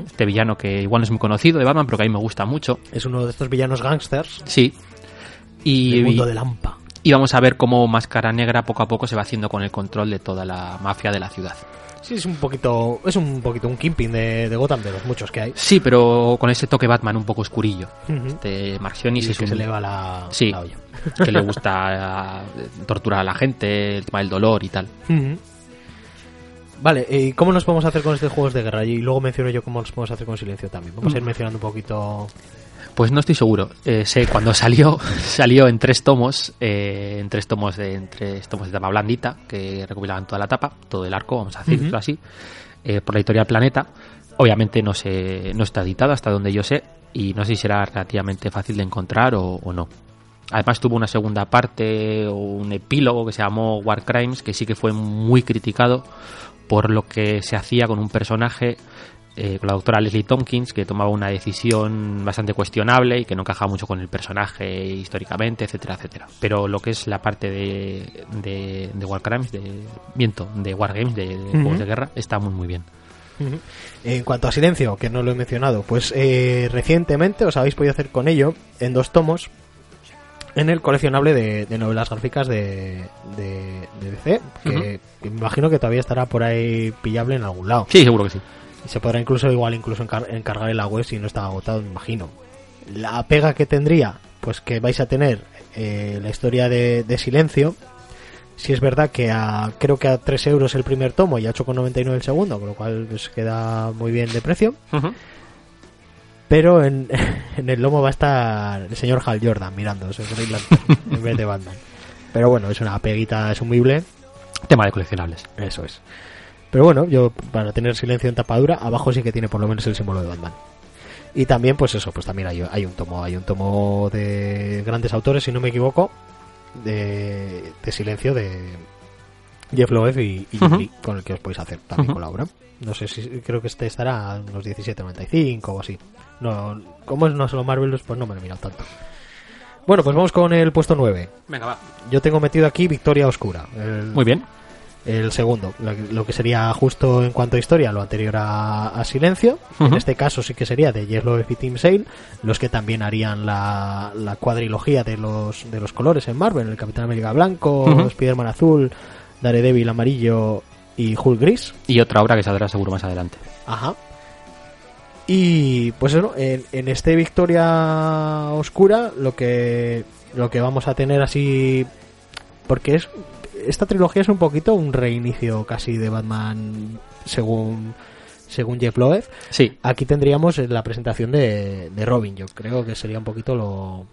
este villano que igual no es muy conocido de Batman, pero que a mí me gusta mucho. Es uno de estos villanos gangsters Sí. Y, del mundo de Lampa. y vamos a ver cómo Máscara Negra poco a poco se va haciendo con el control de toda la mafia de la ciudad. Sí, es un poquito, es un poquito un Kingpin de, de Gotham, de los muchos que hay. Sí, pero con ese toque Batman un poco oscurillo. Ujú. Este Mark Sionis Y es que un- se le va la, Sí. la olla. que le gusta eh, torturar a la gente, el tema del dolor y tal. Ujú. Vale, ¿y cómo nos podemos hacer con estos juegos de guerra? Y luego menciono yo cómo nos podemos hacer con silencio también. Vamos a ir mencionando un poquito. Pues no estoy seguro. Eh, sé, cuando salió, salió en tres tomos, eh, en tres tomos de, en tres tomos de tapa blandita, que recopilaban toda la tapa, todo el arco, vamos a decirlo así, eh, por la editorial Planeta. Obviamente no se, no está editado hasta donde yo sé, y no sé si será relativamente fácil de encontrar o, o no. Además tuvo una segunda parte o un epílogo que se llamó War Crimes, que sí que fue muy criticado por lo que se hacía con un personaje eh, con la doctora Leslie Tompkins, que tomaba una decisión bastante cuestionable y que no encajaba mucho con el personaje históricamente, etcétera, etcétera. Pero lo que es la parte de, de, de War Crimes, de viento, de Wargames, de, de juegos de guerra, está muy muy bien. En cuanto a silencio, que no lo he mencionado, pues eh, recientemente os habéis podido hacer con ello en dos tomos en el coleccionable de, de novelas gráficas de, de, de DC, que, me imagino que todavía estará por ahí pillable en algún lado. Sí, seguro que sí. Y se podrá incluso igual incluso encar- encargar en la web si no está agotado, me imagino. La pega que tendría, pues que vais a tener eh, la historia de, de Silencio. Si es verdad que a, creo que a 3 euros el primer tomo y a 8,99 el segundo, con lo cual pues, queda muy bien de precio. Pero en, en el lomo va a estar el señor Hal Jordan Lantern, en vez de Batman. Pero bueno, es una peguita asumible. Tema de coleccionables. Eso es. Pero bueno, yo para tener silencio en tapadura, abajo sí que tiene por lo menos el símbolo de Batman. Y también, pues eso, pues también hay, hay un tomo, hay un tomo de grandes autores, si no me equivoco, de, de silencio de Jeff Loeb y. Lee, con el que os podéis hacer también Ujú. con la obra. No sé si creo que este estará a unos 17.95 o así. No, como es no solo Marvel, pues no me lo he mirado tanto. Bueno, pues vamos con el puesto 9. Venga, va. Yo tengo metido aquí Victoria Oscura. el- Muy bien. el segundo, lo que- lo que sería justo en cuanto a historia, lo anterior a, a Silencio. En este caso sí que sería de Yellow y Team Sale, los que también harían la, la cuadrilogía de los, de los colores en Marvel, el Capitán América blanco. Spider-Man azul, Daredevil amarillo y Hulk gris. Y otra obra que saldrá seguro más adelante. Ajá. Y pues eso, en, en este Victoria Oscura lo que lo que vamos a tener así porque es esta trilogía es un poquito un reinicio casi de Batman según según Jeff Loeb. Sí, Aquí tendríamos la presentación de, de Robin, yo creo que sería un poquito lo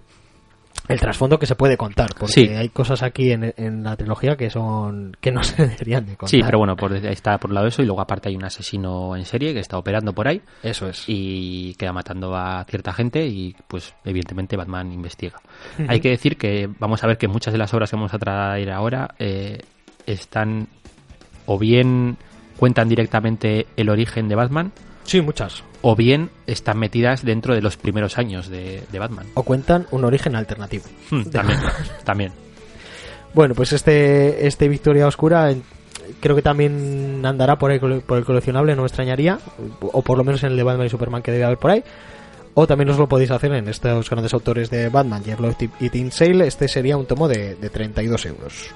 el trasfondo que se puede contar, porque Sí. hay cosas aquí en, en la trilogía que son que no se deberían de contar. sí, pero bueno, por, está por un lado eso y luego aparte hay un asesino en serie que está operando por ahí eso es. y queda matando a cierta gente y pues evidentemente Batman investiga. Hay que decir que vamos a ver que muchas de las obras que vamos a traer ahora eh, están o bien cuentan directamente el origen de Batman Sí, muchas. o bien están metidas dentro de los primeros años de, de Batman. o cuentan un origen alternativo. Hmm, también, también. Bueno, pues este este Victoria Oscura creo que también andará por, ahí cole- por el coleccionable, no me extrañaría, o por lo menos en el de Batman y Superman que debe haber por ahí. O también os lo podéis hacer en estos grandes autores de Batman, Jeff y Tim Sale. Este sería un tomo de, de 32 euros.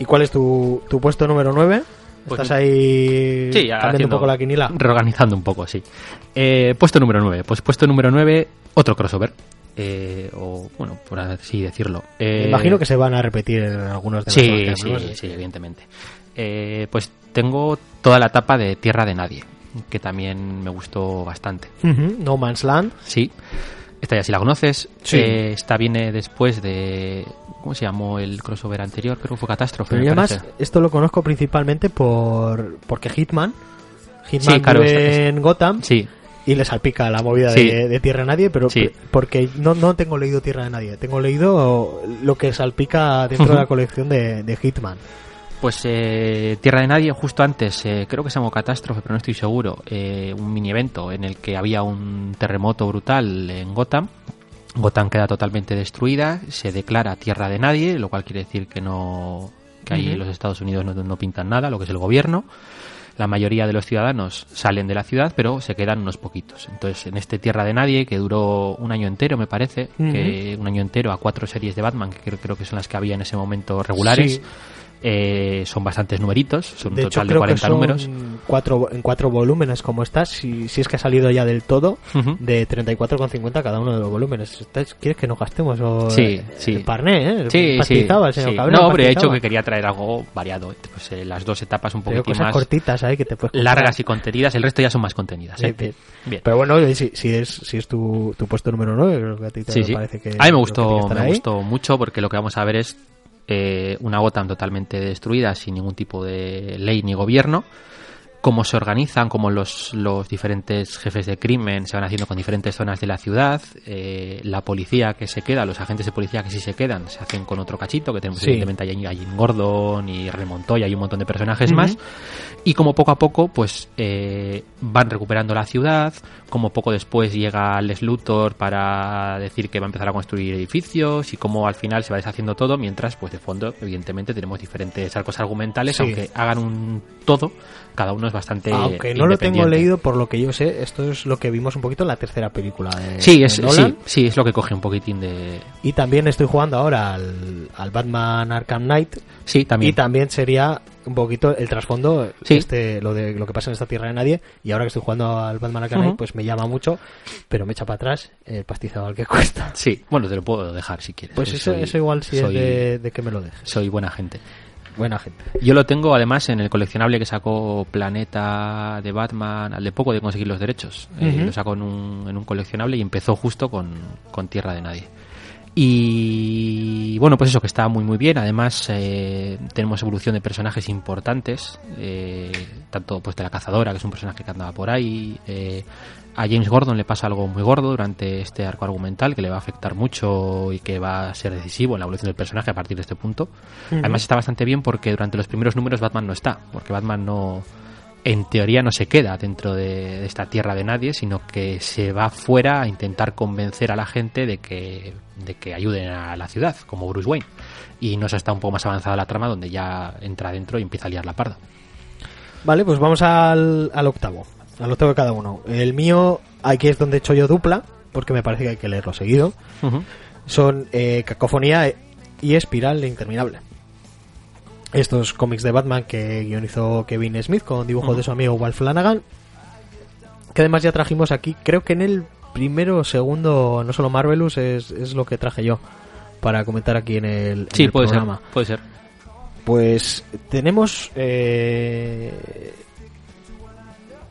¿Y cuál es tu, tu puesto número 9? Pues- ¿Estás ahí Sí, cambiando un poco la quinila? Reorganizando un poco, sí. Eh, puesto número 9. Pues puesto número 9, otro crossover. Eh, o, bueno, por así decirlo. Me Eh, imagino que se van a repetir en algunos de los Sí, sí, ¿no? sí, evidentemente. Eh, pues tengo toda la etapa de Tierra de Nadie, que también me gustó bastante. No Man's Land. Sí, esta ya si la conoces. Sí. Eh, esta viene después de... ¿Cómo se llamó el crossover anterior? Creo que fue Catástrofe. Pero además, esto lo conozco principalmente por porque Hitman. Hitman Sí, claro, vive en Gotham Sí, y le salpica la movida Sí. de, de Tierra de Nadie, pero Sí. porque no, no tengo leído Tierra de Nadie, tengo leído lo que salpica dentro de la colección de, de Hitman. Pues eh, Tierra de Nadie, justo antes, eh, creo que se llamó Catástrofe, pero no estoy seguro, eh, un mini evento en el que había un terremoto brutal en Gotham. Gotham queda totalmente destruida, se declara Tierra de Nadie, lo cual quiere decir que no que ahí Ujú. los Estados Unidos no, no pintan nada, lo que es el gobierno. La mayoría de los ciudadanos salen de la ciudad, pero se quedan unos poquitos. Entonces, en este Tierra de Nadie, que duró un año entero, me parece, que un año entero a cuatro series de Batman, que creo, creo que son las que había en ese momento regulares, Sí. Eh, son bastantes numeritos, son un De hecho, total de creo que 40 son números. cuatro, en cuatro volúmenes como está, si, si es que ha salido ya del todo, Ujú. de 34,50 cada uno de los volúmenes. ¿Estás- ¿Quieres que nos gastemos? O, Sí, eh, sí. El parné, ¿eh? Sí, No, hombre, he dicho pastizaba. que quería traer algo variado. Pues eh, las dos etapas un cosas más cortitas ahí que te puedes largas y contenidas, el resto ya son más contenidas. ¿eh? Bien. Pero bueno, si, si es, si es tu, tu puesto número 9, creo que a ti te Sí, parece que... a mí me gustó, me ahí. gustó mucho porque lo que vamos a ver es eh, una Gotham totalmente destruida, sin ningún tipo de ley ni gobierno. Cómo se organizan, cómo los, los diferentes jefes de crimen se van haciendo con diferentes zonas de la ciudad, eh, la policía que se queda, los agentes de policía que sí se quedan, se hacen con otro cachito, que tenemos Sí. evidentemente a Jim Gordon y Remontoya y un montón de personajes más, y como poco a poco pues eh, van recuperando la ciudad, como poco después llega Les Luthor para decir que va a empezar a construir edificios y cómo al final se va deshaciendo todo, mientras pues de fondo evidentemente tenemos diferentes arcos argumentales, Sí. aunque hagan un todo, cada uno bastante Aunque no lo tengo leído, por lo que yo sé, esto es lo que vimos un poquito en la tercera película de, Sí, de es, Nolan. sí, sí, es lo que coge un poquitín de... Y también estoy jugando ahora al, al Batman Arkham Knight. Sí, también. Y también sería un poquito el trasfondo, Sí. este, lo de lo que pasa en esta tierra de nadie. Y ahora que estoy jugando al Batman Arkham. Knight, pues me llama mucho, pero me echa para atrás el pastizado al que cuesta. Sí, bueno, te lo puedo dejar si quieres. Pues eso, soy- eso igual si soy- es de, de que me lo dejes. Soy buena gente. Buena gente. Yo lo tengo además en el coleccionable que sacó Planeta de Batman al de poco de conseguir los derechos. Eh, lo sacó en un, en un coleccionable y empezó justo con, con Tierra de Nadie. Y bueno, pues eso que está muy muy bien. Además eh, tenemos evolución de personajes importantes, eh, tanto pues de la cazadora, que es un personaje que andaba por ahí. eh, a James Gordon le pasa algo muy gordo durante este arco argumental que le va a afectar mucho y que va a ser decisivo en la evolución del personaje a partir de este punto. Además está bastante bien porque durante los primeros números Batman no está, porque Batman no, en teoría no se queda dentro de, esta tierra de nadie, sino que se va fuera a intentar convencer a la gente de que, de que ayuden a la ciudad, como Bruce Wayne. Y nos está un poco más avanzada la trama donde ya entra dentro y empieza a liar la parda. Vale, pues vamos al, al octavo. Al octavo de cada uno. El mío, aquí es donde he hecho yo dupla, porque me parece que hay que leerlo seguido. Son eh, Cacofonía y Espiral Interminable. Estos cómics de Batman que guionizó Kevin Smith con dibujos Ujú. de su amigo Walt Flanagan. Que además ya trajimos aquí, creo que en el primero o segundo, no solo Marvelous, es, es lo que traje yo para comentar aquí en el, en Sí, el puede programa. ser, puede ser. Pues tenemos eh,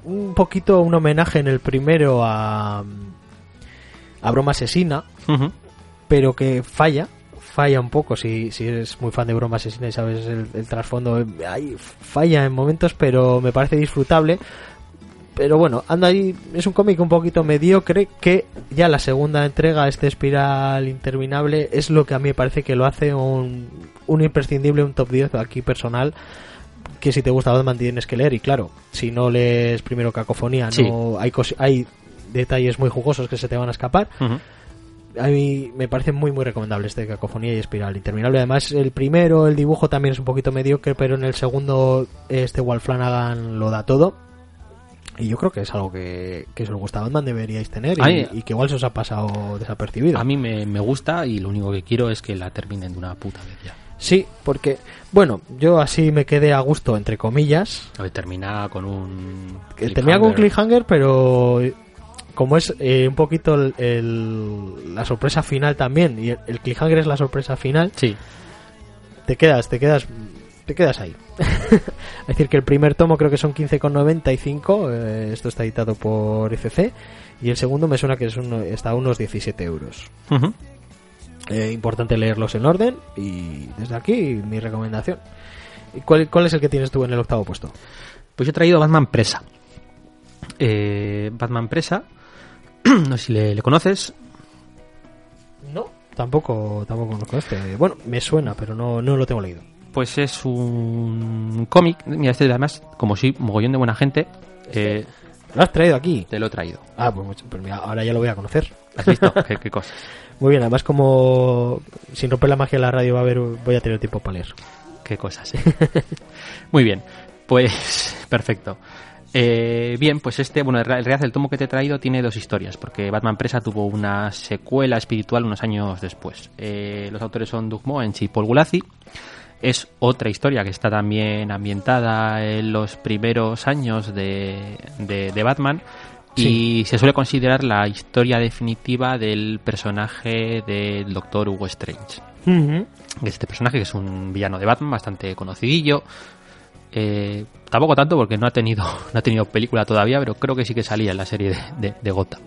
un poquito un homenaje en el primero a, a Broma Asesina, pero que falla, falla un poco si, si eres muy fan de Broma Asesina y sabes el, el trasfondo, ahí falla en momentos, pero me parece disfrutable. Pero bueno, anda ahí, es un cómic un poquito mediocre que ya la segunda entrega, este espiral interminable, es lo que a mí me parece que lo hace un, un imprescindible, un top 10 aquí personal, que si te gusta Batman tienes que leer y claro, si no lees primero Cacofonía, Sí. no hay, hay detalles muy jugosos que se te van a escapar. A mí me parece muy muy recomendable este Cacofonía y Espiral Interminable. Además, el primero, el dibujo también es un poquito mediocre, pero en el segundo, este Walt Flanagan lo da todo. Y yo creo que es algo que, que si os gusta Batman deberíais tener y, y que igual se os ha pasado desapercibido. A mí me, me gusta y lo único que quiero es que la terminen de una puta vez ya. Sí, porque, bueno, yo así me quedé a gusto, entre comillas. Termina con un... Tenía con un cliffhanger. pero como es eh, un poquito el- el- la sorpresa final también, y el, el cliffhanger es la sorpresa final, Sí, te quedas, te quedas, te quedas ahí. es decir, que el primer tomo creo que son 15,95, eh, esto está editado por ICC, y el segundo me suena que es uno- está a unos 17 euros. Ujú. Eh, importante leerlos en orden, y desde aquí mi recomendación. ¿Y cuál, cuál es el que tienes tú en el octavo puesto? Pues yo he traído Batman Presa. Eh, Batman Presa, no sé si le, le conoces. No. Tampoco, tampoco conozco este. Bueno, me suena, pero no, no lo tengo leído. Pues es un cómic. Mira, este además, como soy mogollón de buena gente, eh, ¿Lo has traído aquí? te lo he traído. Ah, pues, pues mira, ahora ya lo voy a conocer. ¿Has visto? ¿Qué, qué cosa? Muy bien, además como sin romper la magia de la radio va a haber, voy a tener tiempo para leer. Qué cosas. ¿eh? Muy bien, pues perfecto. Eh, bien, pues este, bueno, en realidad el tomo que te he traído tiene dos historias, porque Batman Presa tuvo una secuela espiritual unos años después. Eh, los autores son Doug y Paul Gulazi. Es otra historia que está también ambientada en los primeros años de- de Batman y se suele considerar la historia definitiva del personaje del Doctor Hugo Strange. Que es este personaje que es un villano de Batman bastante conocidillo. Eh, tampoco tanto porque no ha tenido no ha tenido película todavía pero creo que sí que salía en la serie de, de, de Gotham.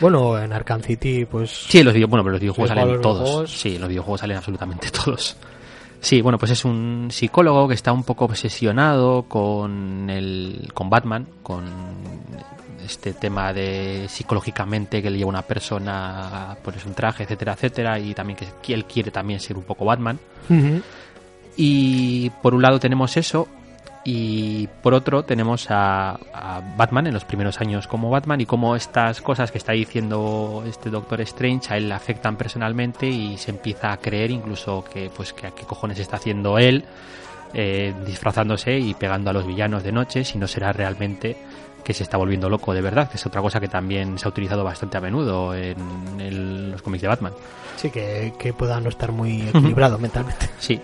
Bueno, en Arkham City, pues... sí los video- bueno pero los videojuegos salen los todos. sí los videojuegos salen absolutamente todos. Sí, bueno, pues es un psicólogo que está un poco obsesionado con el con Batman, con este tema de psicológicamente que le lleva una persona a ponerse un traje, etcétera, etcétera, y también que él quiere también ser un poco Batman. Y por un lado tenemos eso, y por otro tenemos a, a Batman en los primeros años como Batman y cómo estas cosas que está diciendo este Doctor Strange a él le afectan personalmente y se empieza a creer incluso que pues que a qué cojones está haciendo él eh, disfrazándose y pegando a los villanos de noche si no será realmente que se está volviendo loco de verdad, que es otra cosa que también se ha utilizado bastante a menudo en, en los cómics de Batman. Sí, que, que pueda no estar muy equilibrado mentalmente. Sí.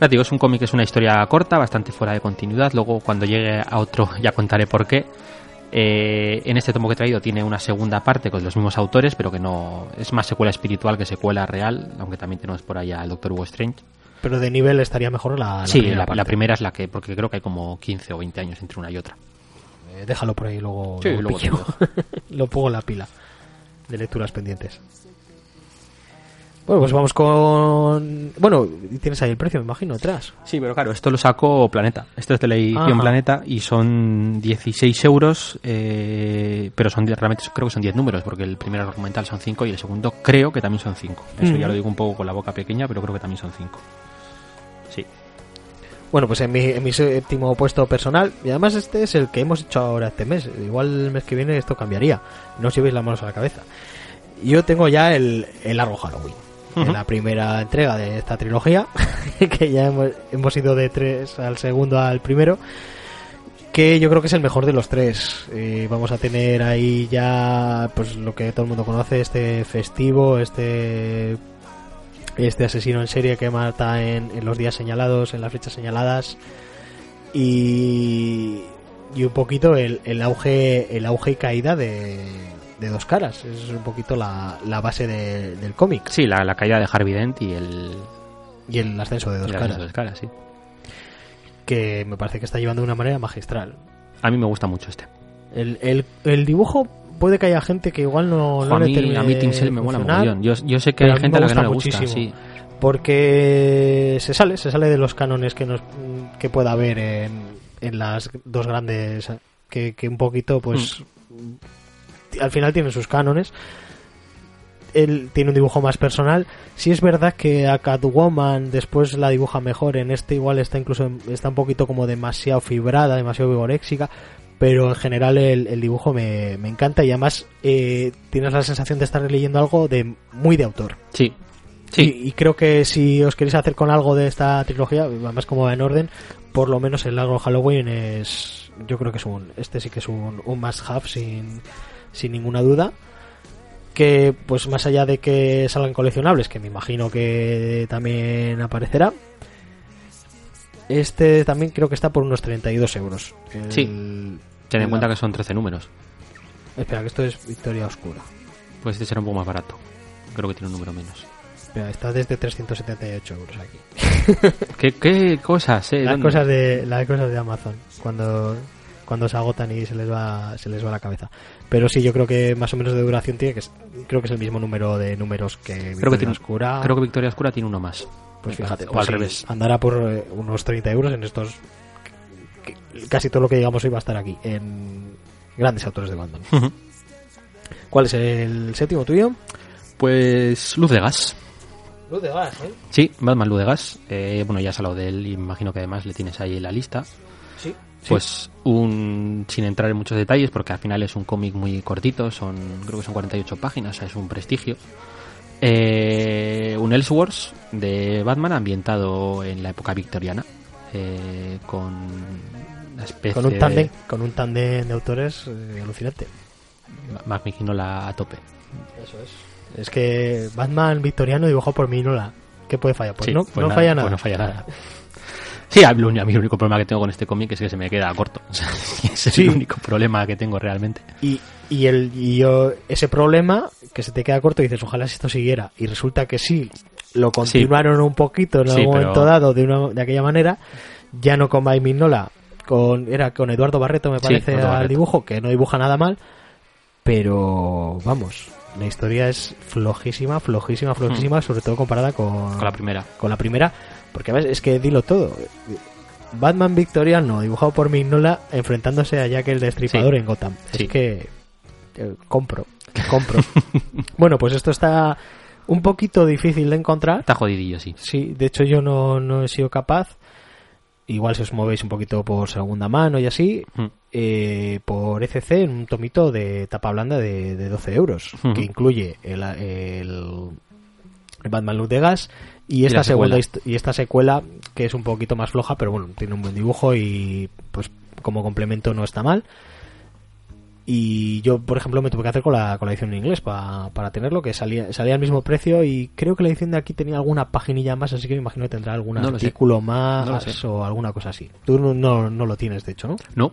Ya te digo, es un cómic, es una historia corta, bastante fuera de continuidad. Luego, cuando llegue a otro, ya contaré por qué. Eh, en este tomo que he traído tiene una segunda parte con los mismos autores, pero que no es más secuela espiritual que secuela real, aunque también tenemos por ahí al Doctor Hugo Strange. Pero de nivel estaría mejor la, la sí, primera la, parte. la primera es la que, porque creo que hay como 15 o 20 años entre una y otra. Eh, déjalo por ahí, luego, Sí, luego luego pillo. lo pongo en la pila de lecturas pendientes. Bueno, pues vamos con... Bueno, tienes ahí el precio, me imagino, atrás. Sí, pero claro, esto lo sacó Planeta. Esto es de la edición. Planeta y son 16 euros, eh, pero son realmente creo que son 10 números, porque el primer argumental son 5 y el segundo creo que también son 5. Eso ya lo digo un poco con la boca pequeña, pero creo que también son 5. Bueno, pues en mi, en mi séptimo puesto personal, y además este es el que hemos hecho ahora este mes, igual el mes que viene esto cambiaría, no os llevéis las manos a la cabeza. Yo tengo ya el, el largo Halloween, Ujú. la primera entrega de esta trilogía, que ya hemos, hemos ido de tres al segundo al primero, que yo creo que es el mejor de los tres. Eh, vamos a tener ahí ya pues lo que todo el mundo conoce, este festivo, este este asesino en serie que mata en, en los días señalados, en las fechas señaladas y, y un poquito el, el auge el auge y caída de, de dos caras. Es un poquito la, la base de- del cómic Sí, la, la caída de Harvey Dent y el... y el ascenso de dos caras, dos caras, sí. que me parece que está llevando de una manera magistral. A mí me gusta mucho este. El, el, el dibujo puede que haya gente que igual no, no a, le mí, a mí me mola mogollón. Yo, yo sé que hay gente a la que no le gusta sí. porque se sale se sale de los cánones que nos que pueda haber en, en las dos grandes que, que un poquito pues Hmm. al final tienen sus cánones él tiene un dibujo más personal sí es verdad que a Catwoman después la dibuja mejor en este igual está incluso está un poquito como demasiado fibrada demasiado vigoréxica pero en general el, el dibujo me, me encanta y además eh, tienes la sensación de estar leyendo algo de muy de autor Sí. Sí. y, y creo que si os queréis hacer con algo de esta trilogía, además como va en orden, por lo menos el largo Halloween es, yo creo que es un, este sí que es un, un must have sin, sin ninguna duda. Que pues más allá de que salgan coleccionables, que me imagino que también aparecerá, este también creo que está por unos 32 euros. El- Sí. Ten en cuenta que son 13 números. Espera, que esto es Victoria Oscura. Pues este será un poco más barato. Creo que tiene un número menos. Espera, está desde 378 euros aquí. ¿Qué, qué cosas, eh? las ¿Dónde? cosas de las cosas de Amazon cuando cuando se agotan y se les va se les va la cabeza pero sí yo creo que más o menos de duración tiene que creo que es el mismo número de números que Creo que, Victoria tiene, Oscura creo que Victoria Oscura tiene uno más. Pues fíjate o pues al sí, revés. andará por eh, unos 30 euros en estos casi todo lo que digamos hoy va a estar aquí en grandes autores de Batman ¿cuál es el séptimo tuyo? Pues Luz de Gas. Luz de gas ¿eh? Sí, Batman Luz de Gas. Eh, bueno, ya has hablado de él imagino que además le tienes ahí en la lista. sí Pues un sin entrar en muchos detalles porque al final es un cómic muy cortito, son creo que son 48 páginas, o sea, es un prestigio. Eh, un Elseworlds de Batman ambientado en la época victoriana eh, con una especie con un de- tándem con un tándem de autores eh, alucinante Mark Mignola a tope. Eso es. Es que Batman victoriano dibujado por Minola. ¿Qué puede fallar? Pues Sí, no, pues no nada, falla pues nada. no falla nada. Sí, a mí, el único problema que tengo con este cómic es que se me queda corto. O sea, ese es Sí. el único problema que tengo realmente. Y, y, el, y yo, ese problema que se te queda corto y dices, ojalá si esto siguiera. Y resulta que sí, lo continuaron un poquito en Sí, algún pero- momento dado de, una, de aquella manera. Ya no con Mike Mignola, con, era con Eduardo Barreto, me parece, al dibujo, que no dibuja nada mal. Pero, vamos, La historia es flojísima, flojísima, flojísima, sobre todo comparada con. Con la primera. con la primera, porque ves, es que dilo todo. Batman victoriano, dibujado por Mignola, enfrentándose a Jack el Destripador en Gotham. Es que compro, compro. bueno, pues esto está un poquito difícil de encontrar. Está jodidillo, sí. Sí, de hecho yo no, no he sido capaz. Igual si os movéis un poquito por segunda mano y así, Mm. eh, por ECC en un tomito de tapa blanda de, de 12 euros, Ujú. que incluye el, el, el Batman Luz de Gas y esta segunda y esta secuela que es un poquito más floja, pero bueno, tiene un buen dibujo y pues como complemento no está mal. Y yo, por ejemplo, me tuve que hacer con la, con la edición en inglés pa- para tenerlo, que salía, salía al mismo precio y creo que la edición de aquí tenía alguna paginilla más, así que me imagino que tendrá algún No artículo más No o alguna cosa así. Tú no, no, no lo tienes, de hecho, ¿no? No,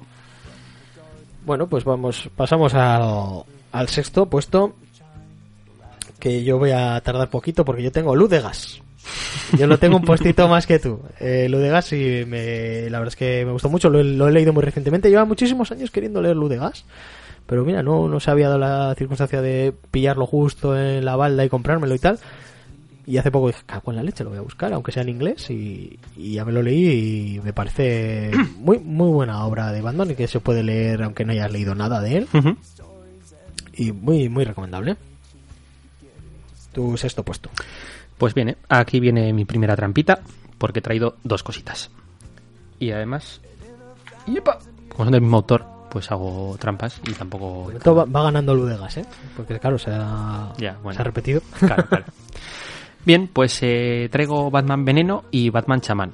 Bueno, pues vamos, pasamos al, al sexto puesto, que yo voy a tardar poquito porque yo tengo luz de gas. Yo lo tengo un puestito más que tú. Eh, luz de gas y me, la verdad es que me gustó mucho, lo, he- lo he leído muy recientemente. Lleva muchísimos años queriendo leer luz de gas. Pero mira, no, no se había dado la circunstancia de pillarlo justo en la balda y comprármelo y tal. Y hace poco dije, cago en la leche, lo voy a buscar, aunque sea en inglés. Y, y ya me lo leí y me parece muy, muy buena obra de Batman y que se puede leer aunque no hayas leído nada de él. Y muy, muy recomendable. Tu sexto puesto. Pues bien, ¿eh? aquí viene mi primera trampita, porque he traído dos cositas. Y además, ¡yepa! como son del mismo autor, pues hago trampas y tampoco... Esto va, va ganando luz de gas, ¿eh? Porque claro, se ha, Ya, bueno. se ha repetido. Claro, claro. Bien, pues eh, traigo Batman Veneno y Batman Chamán,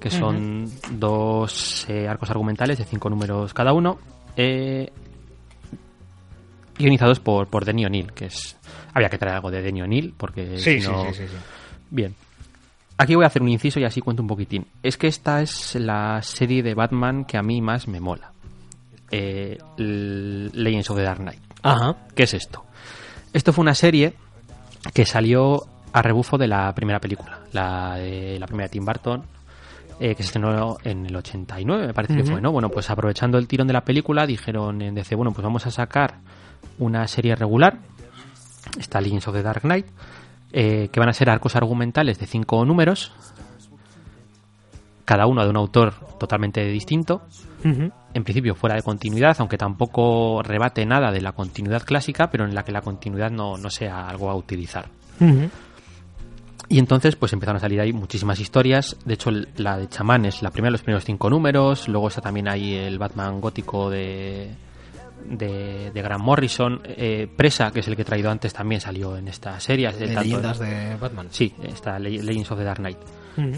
que son dos eh, arcos argumentales de cinco números cada uno, eh, guionizados por, por Denny O'Neill, que es... Había que traer algo de Denny O'Neill, porque si no... Bien. Aquí voy a hacer un inciso y así cuento un poquitín. Es que esta es la serie de Batman que a mí más me mola. Eh, Legends of the Dark Knight. Ajá. ¿Qué es esto? Esto fue una serie que salió a rebufo de la primera película, la de la primera de Tim Burton, eh, que se estrenó en el 89, me parece que fue, ¿no? Bueno, pues aprovechando el tirón de la película, dijeron en DC, bueno, pues vamos a sacar una serie regular, esta Legends of the Dark Knight, eh, que van a ser arcos argumentales de cinco números, cada uno de un autor totalmente distinto, En principio fuera de continuidad, aunque tampoco rebate nada de la continuidad clásica, pero en la que la continuidad no, no sea algo a utilizar. Y entonces pues empezaron a salir ahí muchísimas historias. De hecho, la de Chamán es la primera de los primeros cinco números. Luego está también ahí el Batman gótico de, de, de Grant Morrison. Eh, Presa, que es el que he traído antes, también salió en esta serie. Es De tanto- leyendas de Batman. Sí, está Le- Legends of the Dark Knight.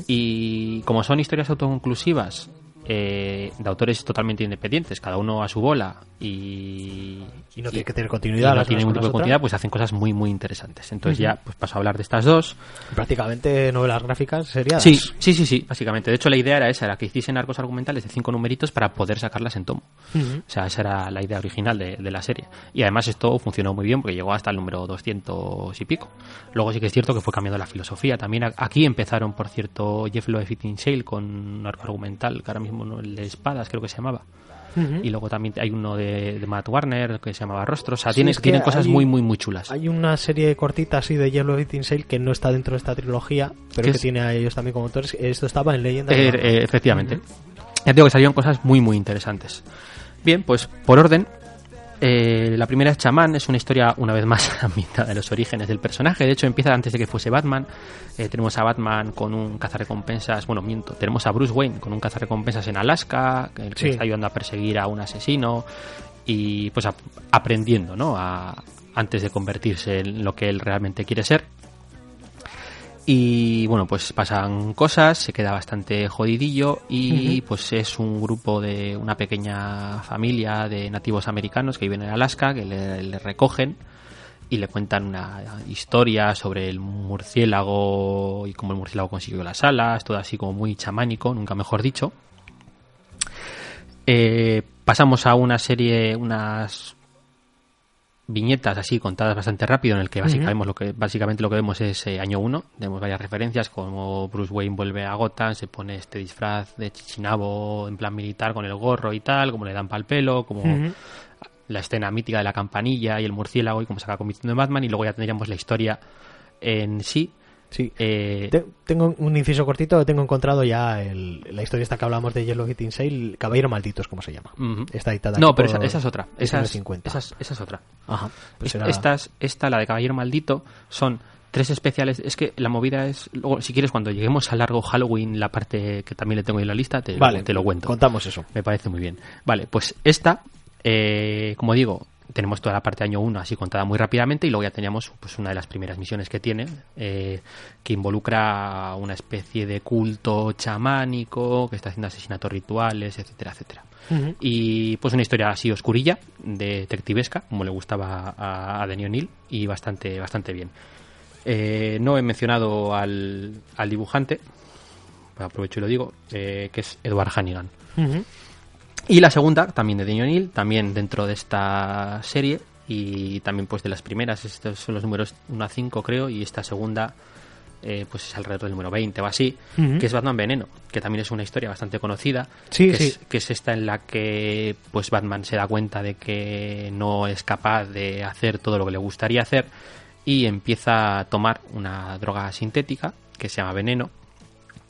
Y como son historias autoconclusivas, eh, de autores totalmente independientes, cada uno a su bola y, Y no tiene que tener y continuidad. no las tiene ningún tipo de continuidad, pues hacen cosas muy muy interesantes. Entonces ya pues paso a hablar de estas dos. Prácticamente novelas gráficas seriadas. Sí, sí, sí, sí, básicamente. De hecho la idea era esa, era que hiciesen arcos argumentales de cinco numeritos para poder sacarlas en tomo. O sea, esa era la idea original de, de la serie. Y además esto funcionó muy bien porque llegó hasta el número 200 y pico. Luego sí que es cierto que fue cambiando la filosofía. También aquí empezaron, por cierto, Jeff Loeb Tim Sale con un arco argumental, que ahora mismo no, el de espadas creo que se llamaba. Y luego también hay uno de, de Matt Warner que se llamaba Rostro. O sea, Sí, tiene- es que tienen cosas hay- muy, muy, muy chulas. Hay una serie cortita así de Yellow Eating Sale que no está dentro de esta trilogía, pero ¿Qué que es? tiene a ellos también como autores. Esto estaba en Leyendas. Eh, eh, efectivamente. Ya te digo que salieron cosas muy, muy interesantes. Bien, pues por orden. Eh, la primera es Chamán, es una historia una vez más ambientada en los orígenes del personaje. De hecho, empieza antes de que fuese Batman. Eh, tenemos a Batman con un cazarrecompensas, bueno, miento, tenemos a Bruce Wayne con un cazarrecompensas en Alaska, el que Sí. está ayudando a perseguir a un asesino y pues ap- aprendiendo, ¿no? A- antes de convertirse en lo que él realmente quiere ser. Y bueno, pues pasan cosas, se queda bastante jodidillo y pues es un grupo de una pequeña familia de nativos americanos que viven en Alaska, que le, le recogen y le cuentan una historia sobre el murciélago y cómo el murciélago consiguió las alas, todo así como muy chamánico, nunca mejor dicho. Eh, pasamos a una serie, unas viñetas así contadas bastante rápido en el que básicamente, lo que, básicamente lo que vemos es eh, año 1, tenemos varias referencias como Bruce Wayne vuelve a Gotham, se pone este disfraz de chichinabo en plan militar con el gorro y tal, como le dan pal pelo, como la escena mítica de la campanilla y el murciélago y cómo se acaba convirtiendo en Batman y luego ya tendríamos la historia en sí. Sí. Eh, Te- tengo un inciso cortito, tengo encontrado ya el- la historia esta que hablamos de Yellow Getting Sale, Caballero Maldito es como se llama. Está editada No, pero por esa, esa es otra. Esa es, 50. esa es- esa es otra. Ajá. pues Esta, es- esta, la de Caballero Maldito, son tres especiales. Es que la movida es. Luego, si quieres, cuando lleguemos a largo Halloween, la parte que también le tengo en la lista, te, Vale, te lo cuento. Contamos eso. Me parece muy bien. Vale, pues esta, eh, como digo, tenemos toda la parte de año 1 así contada muy rápidamente y luego ya teníamos pues, una de las primeras misiones que tiene, eh, que involucra una especie de culto chamánico, que está haciendo asesinatos rituales, etcétera, etcétera. Y pues una historia así oscurilla, de detectivesca, como le gustaba a, a Denny O'Neill, y bastante, bastante bien. Eh, no he mencionado al, al dibujante, aprovecho y lo digo, eh, que es Edward Hannigan. Y la segunda, también de Denny O'Neill, también dentro de esta serie y también pues de las primeras, estos son los números 1 a 5 creo, y esta segunda eh, pues es alrededor del número 20 o así, que es Batman Veneno, que también es una historia bastante conocida, Sí, que, sí. Es, que es esta en la que pues Batman se da cuenta de que no es capaz de hacer todo lo que le gustaría hacer y empieza a tomar una droga sintética que se llama Veneno,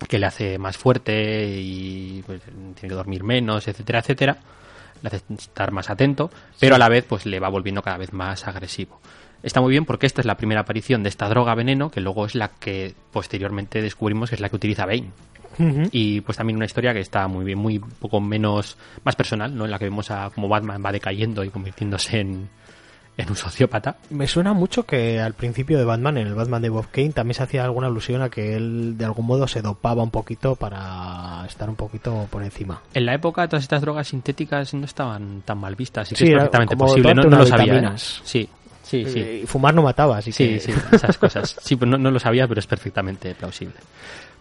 que le hace más fuerte y pues, tiene que dormir menos, etcétera, etcétera. Le hace estar más atento, pero a la vez pues le va volviendo cada vez más agresivo. Está muy bien porque esta es la primera aparición de esta droga veneno, que luego es la que posteriormente descubrimos que es la que utiliza Bane. Y pues también una historia que está muy bien, muy poco menos, más personal, ¿no? En la que vemos a cómo Batman va decayendo y convirtiéndose en, en un sociópata. Me suena mucho que al principio de Batman, en el Batman de Bob Kane, también se hacía alguna alusión a que él de algún modo se dopaba un poquito para estar un poquito por encima. En la época todas estas drogas sintéticas no estaban tan mal vistas, así que Sí, es perfectamente posible. No, lo sabía. ¿eh? Sí, sí, sí. Eh, fumar no mataba, así Sí, que... sí, esas cosas. Sí, pues no, no lo sabía, pero es perfectamente plausible.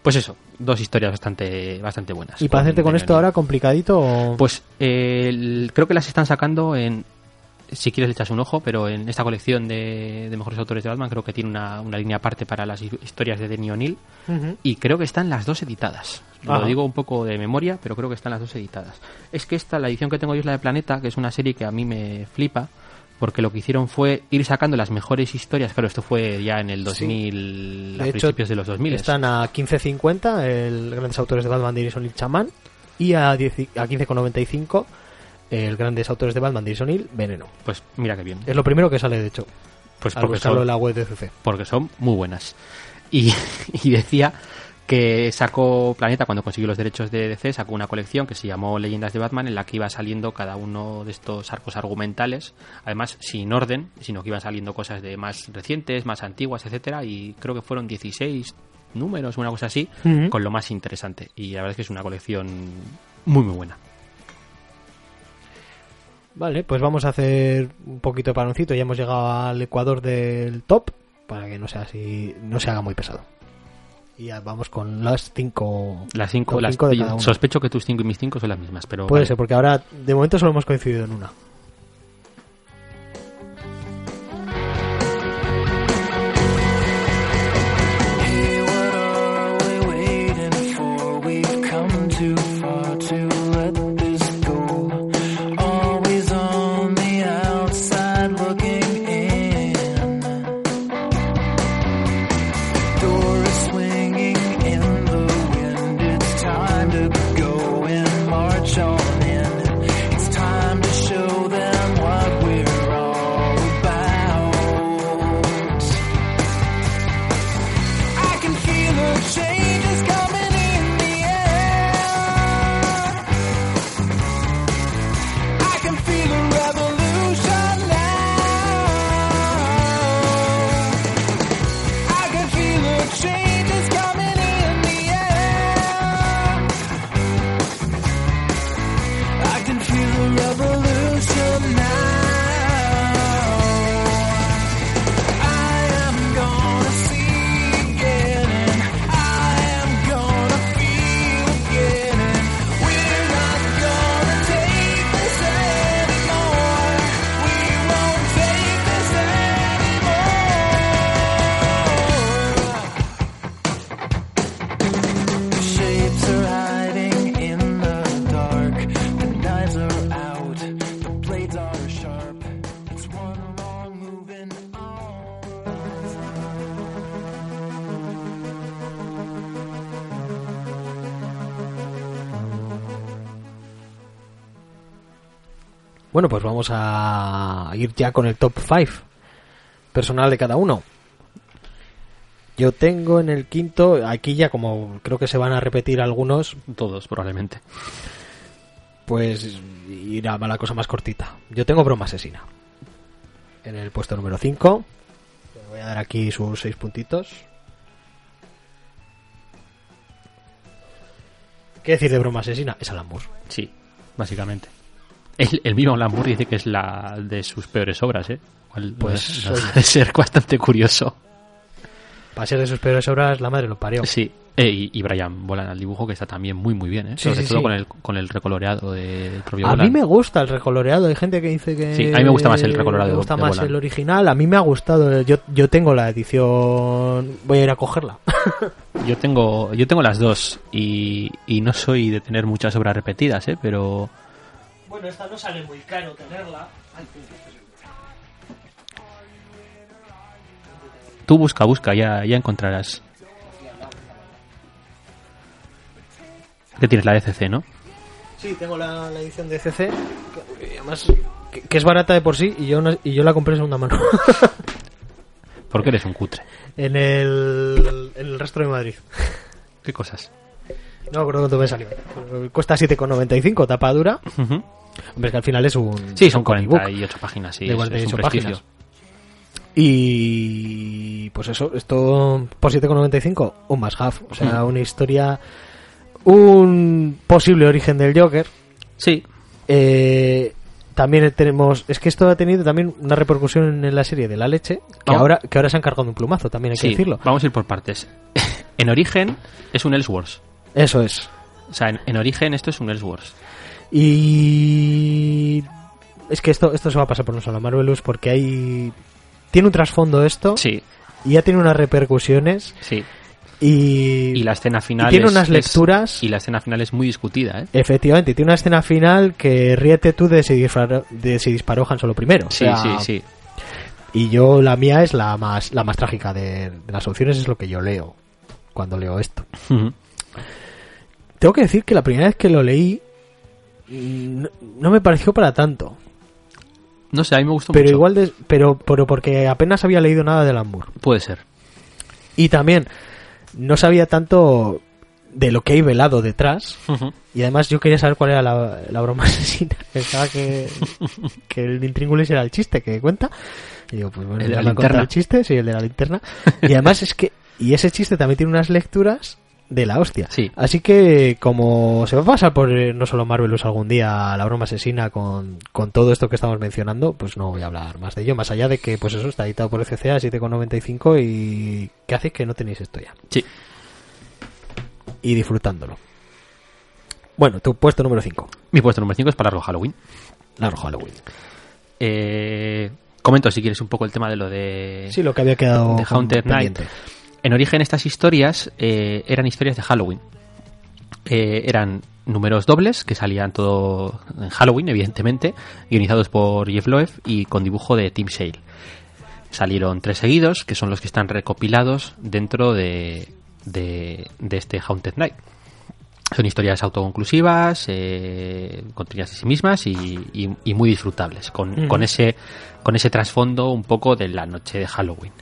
Pues eso, dos historias bastante, bastante buenas. ¿Y para hacerte con esto ahora complicadito? o- Pues eh, el- creo que las están sacando en. Si quieres le echas un ojo, pero en esta colección de, de mejores autores de Batman creo que tiene una, una línea aparte para las hi- historias de Denny O'Neill Ujú. y creo que están las dos editadas. Ajá. Lo digo un poco de memoria, pero creo que están las dos editadas. Es que esta, la edición que tengo yo es la de Planeta, que es una serie que a mí me flipa, porque lo que hicieron fue ir sacando las mejores historias. Claro, esto fue ya en el 2000, a De hecho, principios de los 2000. Están a 15.50 el grandes autores de Batman, Dennis O'Neill, Chamán, y a, 10 a 15.95 el grandes autores de Batman, Dennis O'Neill, Veneno. Pues mira qué bien. Es lo primero que sale, de hecho, Pues porque son, en la web de CC. porque son muy buenas. Y, y decía que sacó Planeta cuando consiguió los derechos de DC, sacó una colección que se llamó Leyendas de Batman en la que iba saliendo cada uno de estos arcos argumentales, además sin orden, sino que iban saliendo cosas de más recientes, más antiguas, etcétera, y creo que fueron 16 números, una cosa así, con lo más interesante. Y la verdad es que es una colección muy muy buena. Vale, pues vamos a hacer un poquito de paroncito. Ya hemos llegado al ecuador del top para que no sea así, no se haga muy pesado. Y ya vamos con las cinco. Las cinco, las, cinco de cada uno. sospecho que tus cinco y mis cinco son las mismas, pero Puede vale. ser, porque ahora de momento solo hemos coincidido en una. Bueno, pues vamos a ir ya con el top 5 personal de cada uno. Yo tengo en el quinto, aquí ya como creo que se van a repetir algunos, Todos, probablemente. pues irá a la cosa más cortita. Yo tengo broma asesina. En el puesto número 5. Le voy a dar aquí sus 6 puntitos. ¿Qué decir de broma asesina? Es Alan Moore. Sí, básicamente. El, el mismo Alan Moore dice que es la de sus peores obras, ¿eh? Pues, no de ser bastante curioso. Para ser de sus peores obras, la madre lo parió. Sí. Eh, y, y Brian Bolan al dibujo, que está también muy, muy bien, ¿eh? Sí, Sobre sí, todo sí. Con, el, con el recoloreado de- del propio A Bolan. mí me gusta el recoloreado. Hay gente que dice que. Sí, a mí me gusta más el recoloreado Me gusta de más Bolan. el original. A mí me ha gustado. Yo, yo tengo la edición. Voy a ir a cogerla. Yo tengo, yo tengo las dos y, y no soy de tener muchas obras repetidas, ¿eh? Pero bueno, esta no sale muy caro tenerla. tú busca, busca, ya, ya encontrarás. Que tienes la DCC, ¿no? Sí, tengo la, la edición de CC. Que, además, que, que es barata de por sí. Y yo, no- y yo la compré en segunda mano. Porque eres un cutre. en, el, en el resto de Madrid. ¿Qué cosas? No me acuerdo cuánto me salió. Cuesta 7,95, tapa dura. Ujú. Hombre, es que al final es un. Sí, son un comic book. 48 páginas, sí. De es- es, 48 un prestigio. páginas. Y pues eso, esto por 7,95, un más half. O sea, Mm. una historia, un posible origen del Joker. Sí, Eh, también tenemos, es que esto ha tenido también una repercusión en la serie de la leche, que Oh. ahora que ahora se han cargado un plumazo, también hay que decirlo. Vamos a ir por partes. en origen es un Ellsworth. Eso es. O sea, en, en origen esto es un Ellsworth. Y es que esto esto se va a pasar por no solo Marvelous porque hay tiene un trasfondo esto Sí, y ya tiene unas repercusiones sí. y, Y la escena final y tiene es- unas es- lecturas y la escena final es muy discutida, ¿eh? efectivamente tiene una escena final que ríete tú de si disparó, de si disparó Han Solo primero o Sí, sea, sí, sí. y yo la mía es la más la más trágica de, de las opciones es lo que yo leo cuando leo esto tengo que decir que la primera vez que lo leí no, no me pareció para tanto No sé, a mí me gustó pero mucho. igual de- pero pero porque apenas había leído nada de Lambur Puede ser. y también no sabía tanto de lo que hay velado detrás y además yo quería saber cuál era la, la broma asesina pensaba que, que el intríngulis era el chiste que cuenta y digo pues bueno El de ya la linterna. el chiste sí el de la linterna y además es que y ese chiste también tiene unas lecturas de la hostia Sí. así que como se va a pasar por eh, no solo Marvelous algún día la broma asesina con, con todo esto que estamos mencionando pues no voy a hablar más de ello más allá de que pues eso está editado por FCA 7,95 y que hace que no tenéis esto ya Sí. y disfrutándolo. Bueno, tu puesto número 5, Mi puesto número 5 es para Largo Halloween. Largo Halloween. Eh, comento si quieres un poco el tema de lo de... Sí, lo que había quedado The Haunted Night. En origen estas historias eh, eran historias de Halloween. Eh, eran números dobles que salían todo en Halloween, evidentemente, guionizados por Jeff Loeb y con dibujo de Tim Sale. Salieron tres seguidos, que son los que están recopilados dentro de, de, de este Haunted Night. Son historias autoconclusivas, eh, contenidas en sí mismas y, y- y muy disfrutables, con, Ujú. con ese, con ese trasfondo un poco de la noche de Halloween.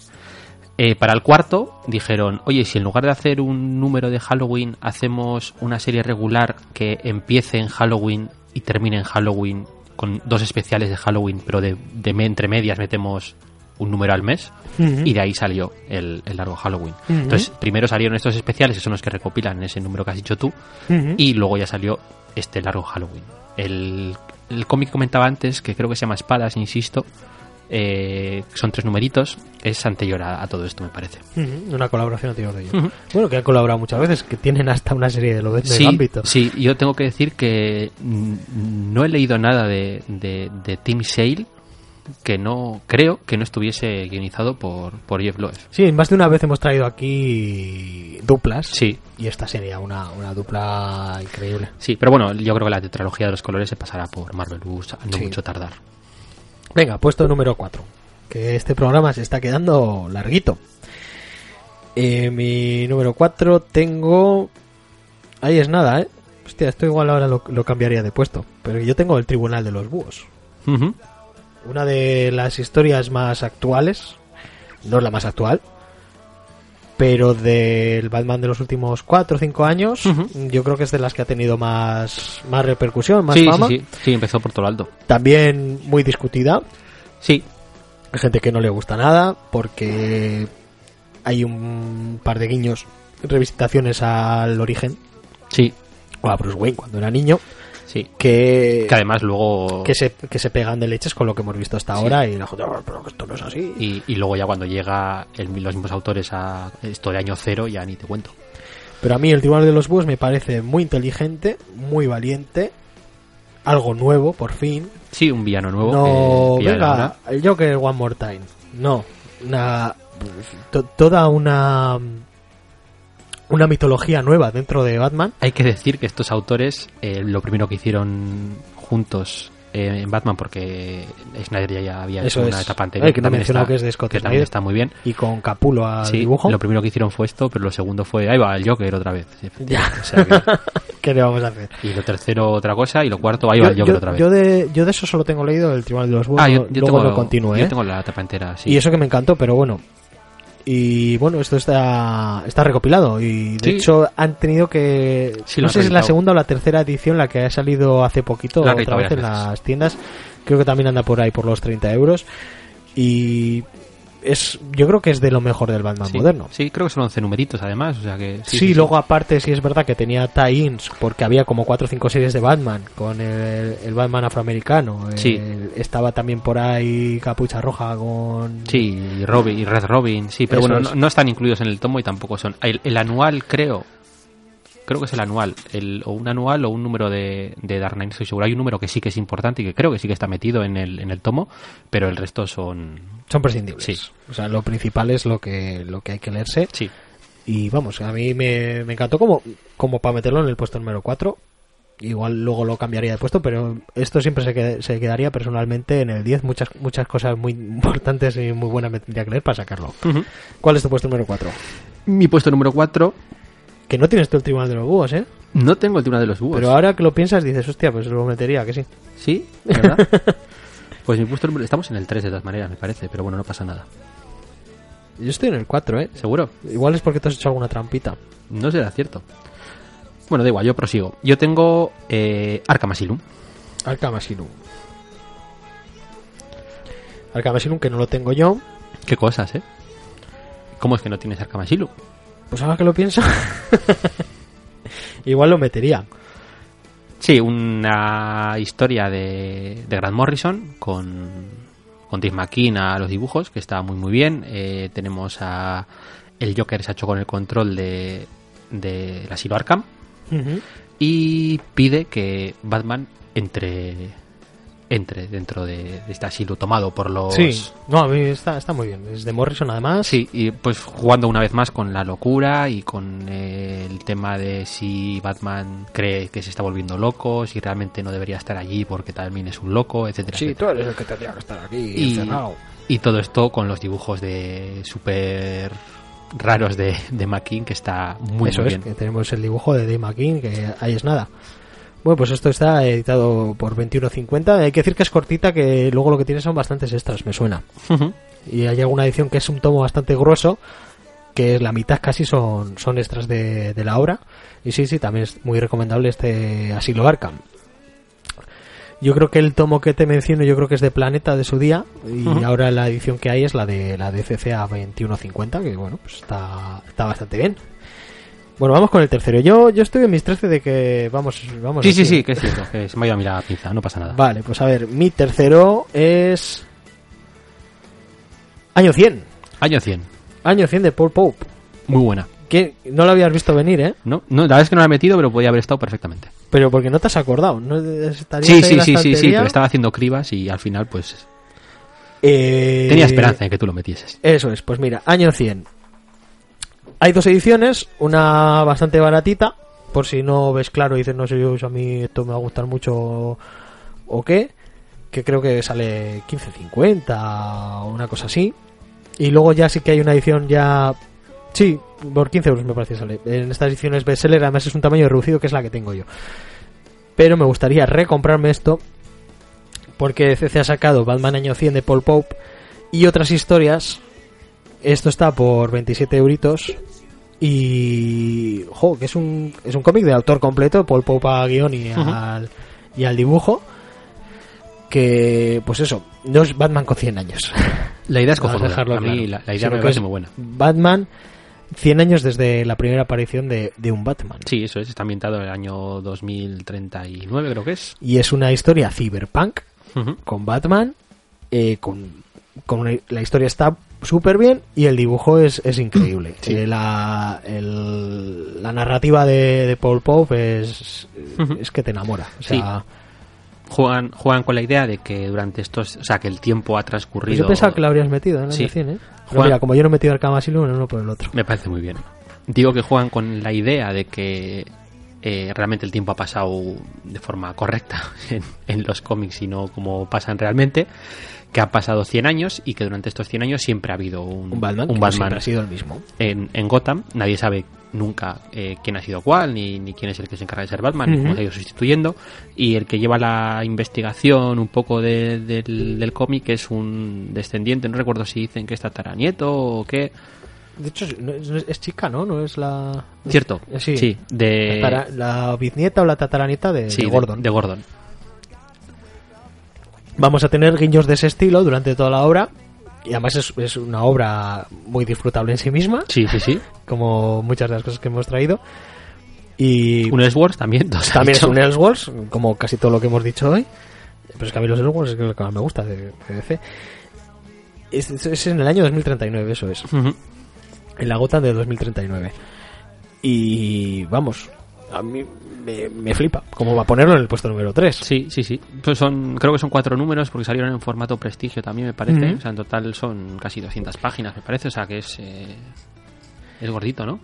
Eh, para el cuarto dijeron, oye, si en lugar de hacer un número de Halloween hacemos una serie regular que empiece en Halloween y termine en Halloween con dos especiales de Halloween, pero de, de entre medias metemos un número al mes y de ahí salió el, el largo Halloween. Entonces, primero salieron estos especiales, que son los que recopilan ese número que has dicho tú, y luego ya salió este largo Halloween. El, el cómic que comentaba antes, que creo que se llama Espadas, insisto, eh, son tres numeritos, es anterior a, a todo esto, me parece. Una colaboración anterior de ellos. Bueno, que han colaborado muchas veces, que tienen hasta una serie de lo de Sí, ámbito. sí, yo tengo que decir que no he leído nada de, de, de Tim Sale que no creo que no estuviese guionizado por, por Jeff Loeb. Sí, más de una vez hemos traído aquí duplas. Sí, Y esta sería una, una dupla increíble. sí, pero bueno, yo creo que la tetralogía de los colores se pasará por Marvelous a no Sí. mucho tardar. Venga, puesto número 4. Que este programa se está quedando larguito. Eh, mi número 4 tengo... Ahí es nada, ¿eh? Hostia, esto igual ahora lo, lo cambiaría de puesto. Pero yo tengo el Tribunal de los Búhos. Una de las historias más actuales, no es la más actual, pero del Batman de los últimos 4 o 5 años, yo creo que es de las que ha tenido más, más repercusión, más Sí, fama. sí, sí, sí, empezó por todo alto. También muy discutida. Sí, Hay gente que no le gusta nada porque hay un par de guiños, revisitaciones al origen sí, o a Bruce Wayne cuando era niño sí. que, Que además luego... que, se, que se pegan de leches con lo que hemos visto hasta Sí. ahora y la gente, "Ah, pero esto no es así. Y, y luego ya cuando llega el- los mismos autores a esto de año cero, ya ni te cuento. Pero a mí el Tribunal de los Búhos me parece muy inteligente, muy valiente, algo nuevo, por fin. Sí, un villano nuevo. no, venga, el Joker One More Time. No, una, to- toda una una mitología nueva dentro de Batman. Hay que decir que estos autores, eh, lo primero que hicieron juntos eh, en Batman, porque Snyder ya, había Eso hecho una es. etapa anterior, Ay, que no he mencionado que es de Scott que también está muy bien. Y con Capulo al Sí, dibujo. lo primero que hicieron fue esto, pero lo segundo fue, ahí va, el Joker otra vez. Ya. o sea que- ¿Qué le vamos a hacer? y lo tercero otra cosa, y lo cuarto, ahí va el Joker yo- otra vez. yo de, yo de eso solo tengo leído el Tribunal de los Búhos. ah, yo, no- yo luego tengo, lo continúe, yo ¿eh? tengo la etapa entera, sí. Y eso que me encantó, pero bueno. Y bueno, esto está, está recopilado. Y de Sí. hecho han tenido que. Sí, no sé si es la segunda o la tercera edición la que ha salido hace poquito, otra vez en las tiendas. Creo que también anda por ahí por los 30 euros. Y es yo creo que es de lo mejor del Batman Sí, moderno. Sí, creo que son 11 numeritos además, o sea que... Sí, luego aparte sí es verdad que tenía tie-ins porque había como cuatro o cinco series de Batman con el, el Batman afroamericano. Sí. El- estaba también por ahí Capucha Roja con... Sí, y Robin, y Red Robin, sí, pero Eso bueno, no, no están incluidos en el tomo y tampoco son. El, el anual, creo, creo que es el anual, el, o un anual o un número de, de Dark Knight, estoy seguro. Hay un número que sí que es importante y que creo que sí que está metido en el, en el tomo, pero el resto son. Son prescindibles. Sí. O sea, lo principal es lo que, lo que hay que leerse. Sí, Y vamos, a mí me, me encantó como, como para meterlo en el puesto número 4. Igual luego lo cambiaría de puesto, pero esto siempre se, qued- se quedaría personalmente en el 10. Muchas, muchas cosas muy importantes y muy buenas me tendría que leer para sacarlo. ¿Cuál es tu puesto número 4? Mi puesto número 4, Que no tienes tú el tribunal de los búhos, ¿eh? no tengo el Tribunal de los Búhos. Pero ahora que lo piensas dices, hostia, pues lo metería, que sí. Sí, ¿verdad? pues mi puesto. Estamos en el 3 de todas maneras, me parece, pero bueno, no pasa nada. Yo estoy en el 4, ¿eh? ¿Seguro? Igual es porque te has hecho alguna trampita. No será cierto. Bueno, da igual, yo prosigo. Yo tengo eh, Arkham Asylum. Arkham Asylum. Arkham Asylum que no lo tengo yo. Qué cosas, ¿eh? ¿Cómo es que no tienes Arkham Asylum? Pues ahora que lo pienso, igual lo metería. Sí, una historia de, de Grant Morrison con, con Dave McKean a los dibujos, que está muy muy bien. Eh, tenemos a el Joker se ha hecho con el control de, de la asilo Arkham y pide que Batman entre entre dentro de, de este asilo tomado por los Sí, no, a mí está, está muy bien. Es de Morrison además. Sí, y pues jugando una vez más con la locura y con eh, el tema de si Batman cree que se está volviendo loco, si realmente no debería estar allí porque también es un loco, etcétera. Sí, etcétera. tú eres el que tendría que estar aquí Y- encerrado. Y todo esto con los dibujos de súper raros de, de McKean, que está muy, Eso muy es, bien. que tenemos el dibujo de Dave McKean, que ahí es nada. Bueno, pues esto está editado por 21.50. Hay que decir que es cortita, que luego lo que tiene son bastantes extras, me suena. Y hay alguna edición que es un tomo bastante grueso, que la mitad casi son, son extras de, de la obra. Y sí, sí, también es muy recomendable este Asilo Arkham. Yo creo que el tomo que te menciono, yo creo que es de Planeta de su día. Y ahora la edición que hay es la de la de CCA 2150, que bueno, pues está, está bastante bien. Bueno, vamos con el tercero. Yo, yo estoy en mis 13 de que vamos, vamos. Sí, sí, sí, que es cierto, que se me ha ido a mí la pinza, no pasa nada. Vale, pues a ver, mi tercero es. Año 100. Año 100, Año 100 de Paul Pope. muy buena. Que no lo habías visto venir, ¿eh? No, no, la verdad es que no la he metido, pero podía haber estado perfectamente. Pero porque no te has acordado. ¿no? Estarías Sí, sí, la sí, sí, sí, pero estaba haciendo cribas y al final pues Eh, tenía esperanza en que tú lo metieses. Eso es, pues mira, año 100. Hay dos ediciones, una bastante baratita, por si no ves claro y dices, no sé yo, a mí esto me va a gustar mucho o qué, que creo que sale 15.50 o una cosa así. Y luego ya sí que hay una edición ya... Sí, por 15 euros me parece que sale. En estas ediciones bestseller además es un tamaño reducido que es la que tengo yo. Pero me gustaría recomprarme esto porque DC ha sacado Batman año 100 de Paul Pope y otras historias. Esto está por 27 euritos. Y. Jo, que es un, es un cómic de autor completo, Paul Pope a guion y, al, y al dibujo. Que, pues eso, no es Batman con 100 años. La idea es cojonuda. dejarlo claro. la, la idea me parece es muy buena. Batman, 100 años desde la primera aparición de, de un Batman. Sí, eso es. Está ambientado en el año 2039, creo que es. Y es una historia cyberpunk con Batman, eh, con, con una- la historia está súper bien y el dibujo es, es increíble. Sí. Eh, la, el- la narrativa de, de Paul Pope es, es que te enamora. O sea, Juegan, juegan con la idea de que durante estos. O sea, que el tiempo ha pues transcurrido. yo pensaba que la habrías metido en el Sí. año 100, ¿eh? Mira, como yo no he metido Arkham Asylum, uno por el otro. Me parece muy bien. Digo que juegan con la idea de que eh, realmente el tiempo ha pasado de forma correcta en, en los cómics y no como pasan realmente. Que ha pasado 100 años y que durante estos 100 años siempre ha habido un, Un Batman, un que no Batman siempre ha sido el mismo. en, en Gotham. Nadie sabe nunca eh, quién ha sido cuál, ni, ni quién es el que se encarga de ser Batman, ni cómo se ha ido sustituyendo. Y el que lleva la investigación un poco de- del, del cómic es un descendiente, no recuerdo si dicen que es tataranieto o qué. De hecho, es, chica, ¿no? No es la... Cierto, Sí. sí, de, tatara- la bisnieta o la tataranieta de, sí, de de- Gordon. de Gordon. Vamos a tener guiños de ese estilo durante toda la obra. Y además es, es una obra muy disfrutable en sí misma, Sí, sí, sí. como muchas de las cosas que hemos traído. Y Un Ellsworth también. también es un Elseworlds, como casi todo lo que hemos dicho hoy. Pero es que a mí los Elseworlds es lo que más me gusta de, DC. Es, es- es en el año 2039, eso es. En la gota de 2039. Y vamos, a mí me, me flipa cómo va a ponerlo en el puesto número 3. Sí, sí, sí. Pues son, creo que son cuatro números porque salieron en formato prestigio también, me parece. O sea, en total son casi 200 páginas, me parece. O sea, que es, eh, es gordito, ¿no?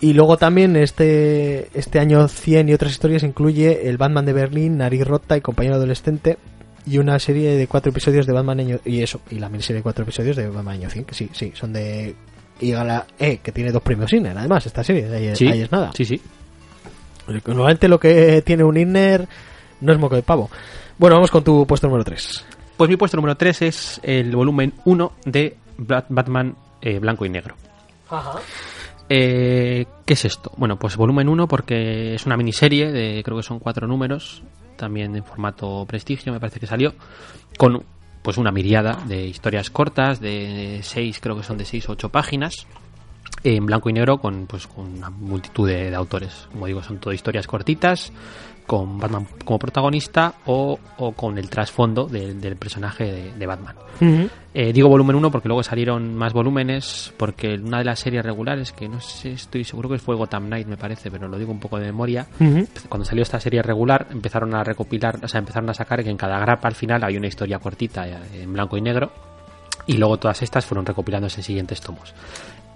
Y luego también este, este año 100 y otras historias incluye el Batman de Berlín, Nariz Rota y Compañero Adolescente y una serie de cuatro episodios de Batman año... Y eso, y la miniserie de cuatro episodios de Batman año 100, que sí, sí, son de... Y Gala E, que tiene dos premios Inner, además, esta serie, ahí, Sí, ahí es nada. Sí, sí. Normalmente lo que tiene un Inner no es moco de pavo. Bueno, vamos con tu puesto número 3. Pues mi puesto número 3 es el volumen 1 de Bat- Batman eh, Blanco y Negro. Eh, ¿Qué es esto? Bueno, pues volumen 1 porque es una miniserie de creo que son cuatro números, también en formato prestigio, me parece que salió, con pues una miriada de historias cortas, de seis, creo que son de seis o ocho páginas, en blanco y negro con pues con una multitud de, de autores. Como digo, son todo historias cortitas, con Batman como protagonista o, o con el trasfondo del- del personaje de, de Batman. Eh, digo volumen 1 porque luego salieron más volúmenes, porque una de las series regulares, que no sé, estoy seguro que fue Gotham Knight, me parece, pero lo digo un poco de memoria, cuando salió esta serie regular empezaron a recopilar, o sea, empezaron a sacar que en cada grapa al final hay una historia cortita eh, en blanco y negro, y luego todas estas fueron recopilándose en siguientes tomos.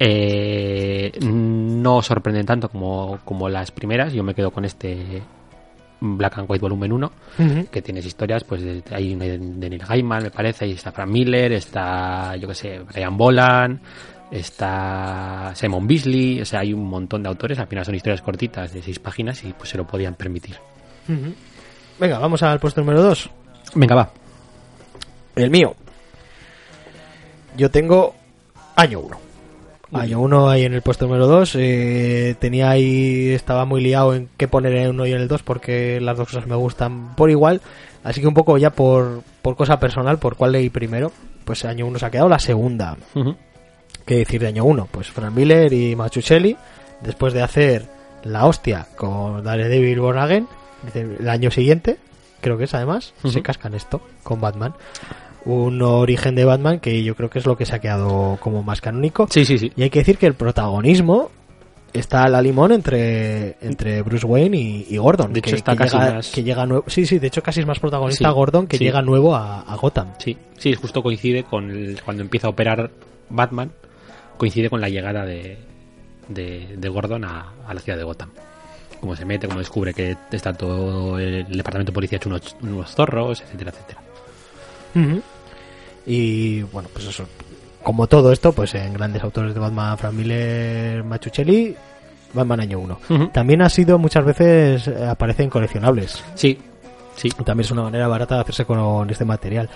Eh, no sorprenden tanto como, como las primeras, yo me quedo con este Black and White volumen 1 que tienes historias, pues de- hay una de, Neil Gaiman, me parece, ahí está Frank Miller, está, yo que sé, Brian Boland, está Simon Beasley, o sea, hay un montón de autores, al final son historias cortitas de seis páginas y pues se lo podían permitir. Venga, vamos al puesto número 2. Venga, va. El mío. Yo tengo año 1. Año 1 ahí en el puesto número 2. tenía ahí, estaba muy liado en qué poner en el 1 y en el 2 porque las dos cosas me gustan por igual. Así que un poco ya por, por cosa personal, por cuál leí primero, pues año 1 se ha quedado la segunda. Ujú. ¿Qué decir de año 1? Pues Frank Miller y Machuchelli, después de hacer la hostia con Daredevil Born Again, el año siguiente, creo que es además, se cascan esto con Batman. Un origen de Batman que yo creo que es lo que se ha quedado como más canónico. Sí, sí, sí. Y hay que decir que el protagonismo está a la limón entre, entre Bruce Wayne y, y Gordon. De hecho, que, está que casi llega, más- que llega nuevo. Sí, sí, de hecho casi es más protagonista Sí, Gordon que sí. llega nuevo a, a Gotham. Sí, sí, justo coincide con el- cuando empieza a operar Batman, coincide con la llegada de, de, de Gordon a, a la ciudad de Gotham. Como se mete, como descubre que está todo el departamento de policía hecho unos, unos zorros, etcétera, etcétera. Y bueno, pues eso. Como todo esto, pues en grandes autores de Batman, Frank Miller, Machuchelli, Batman año 1. Ujú. También ha sido muchas veces, eh, aparece en coleccionables. Sí, Sí. También es una manera barata de hacerse con este material.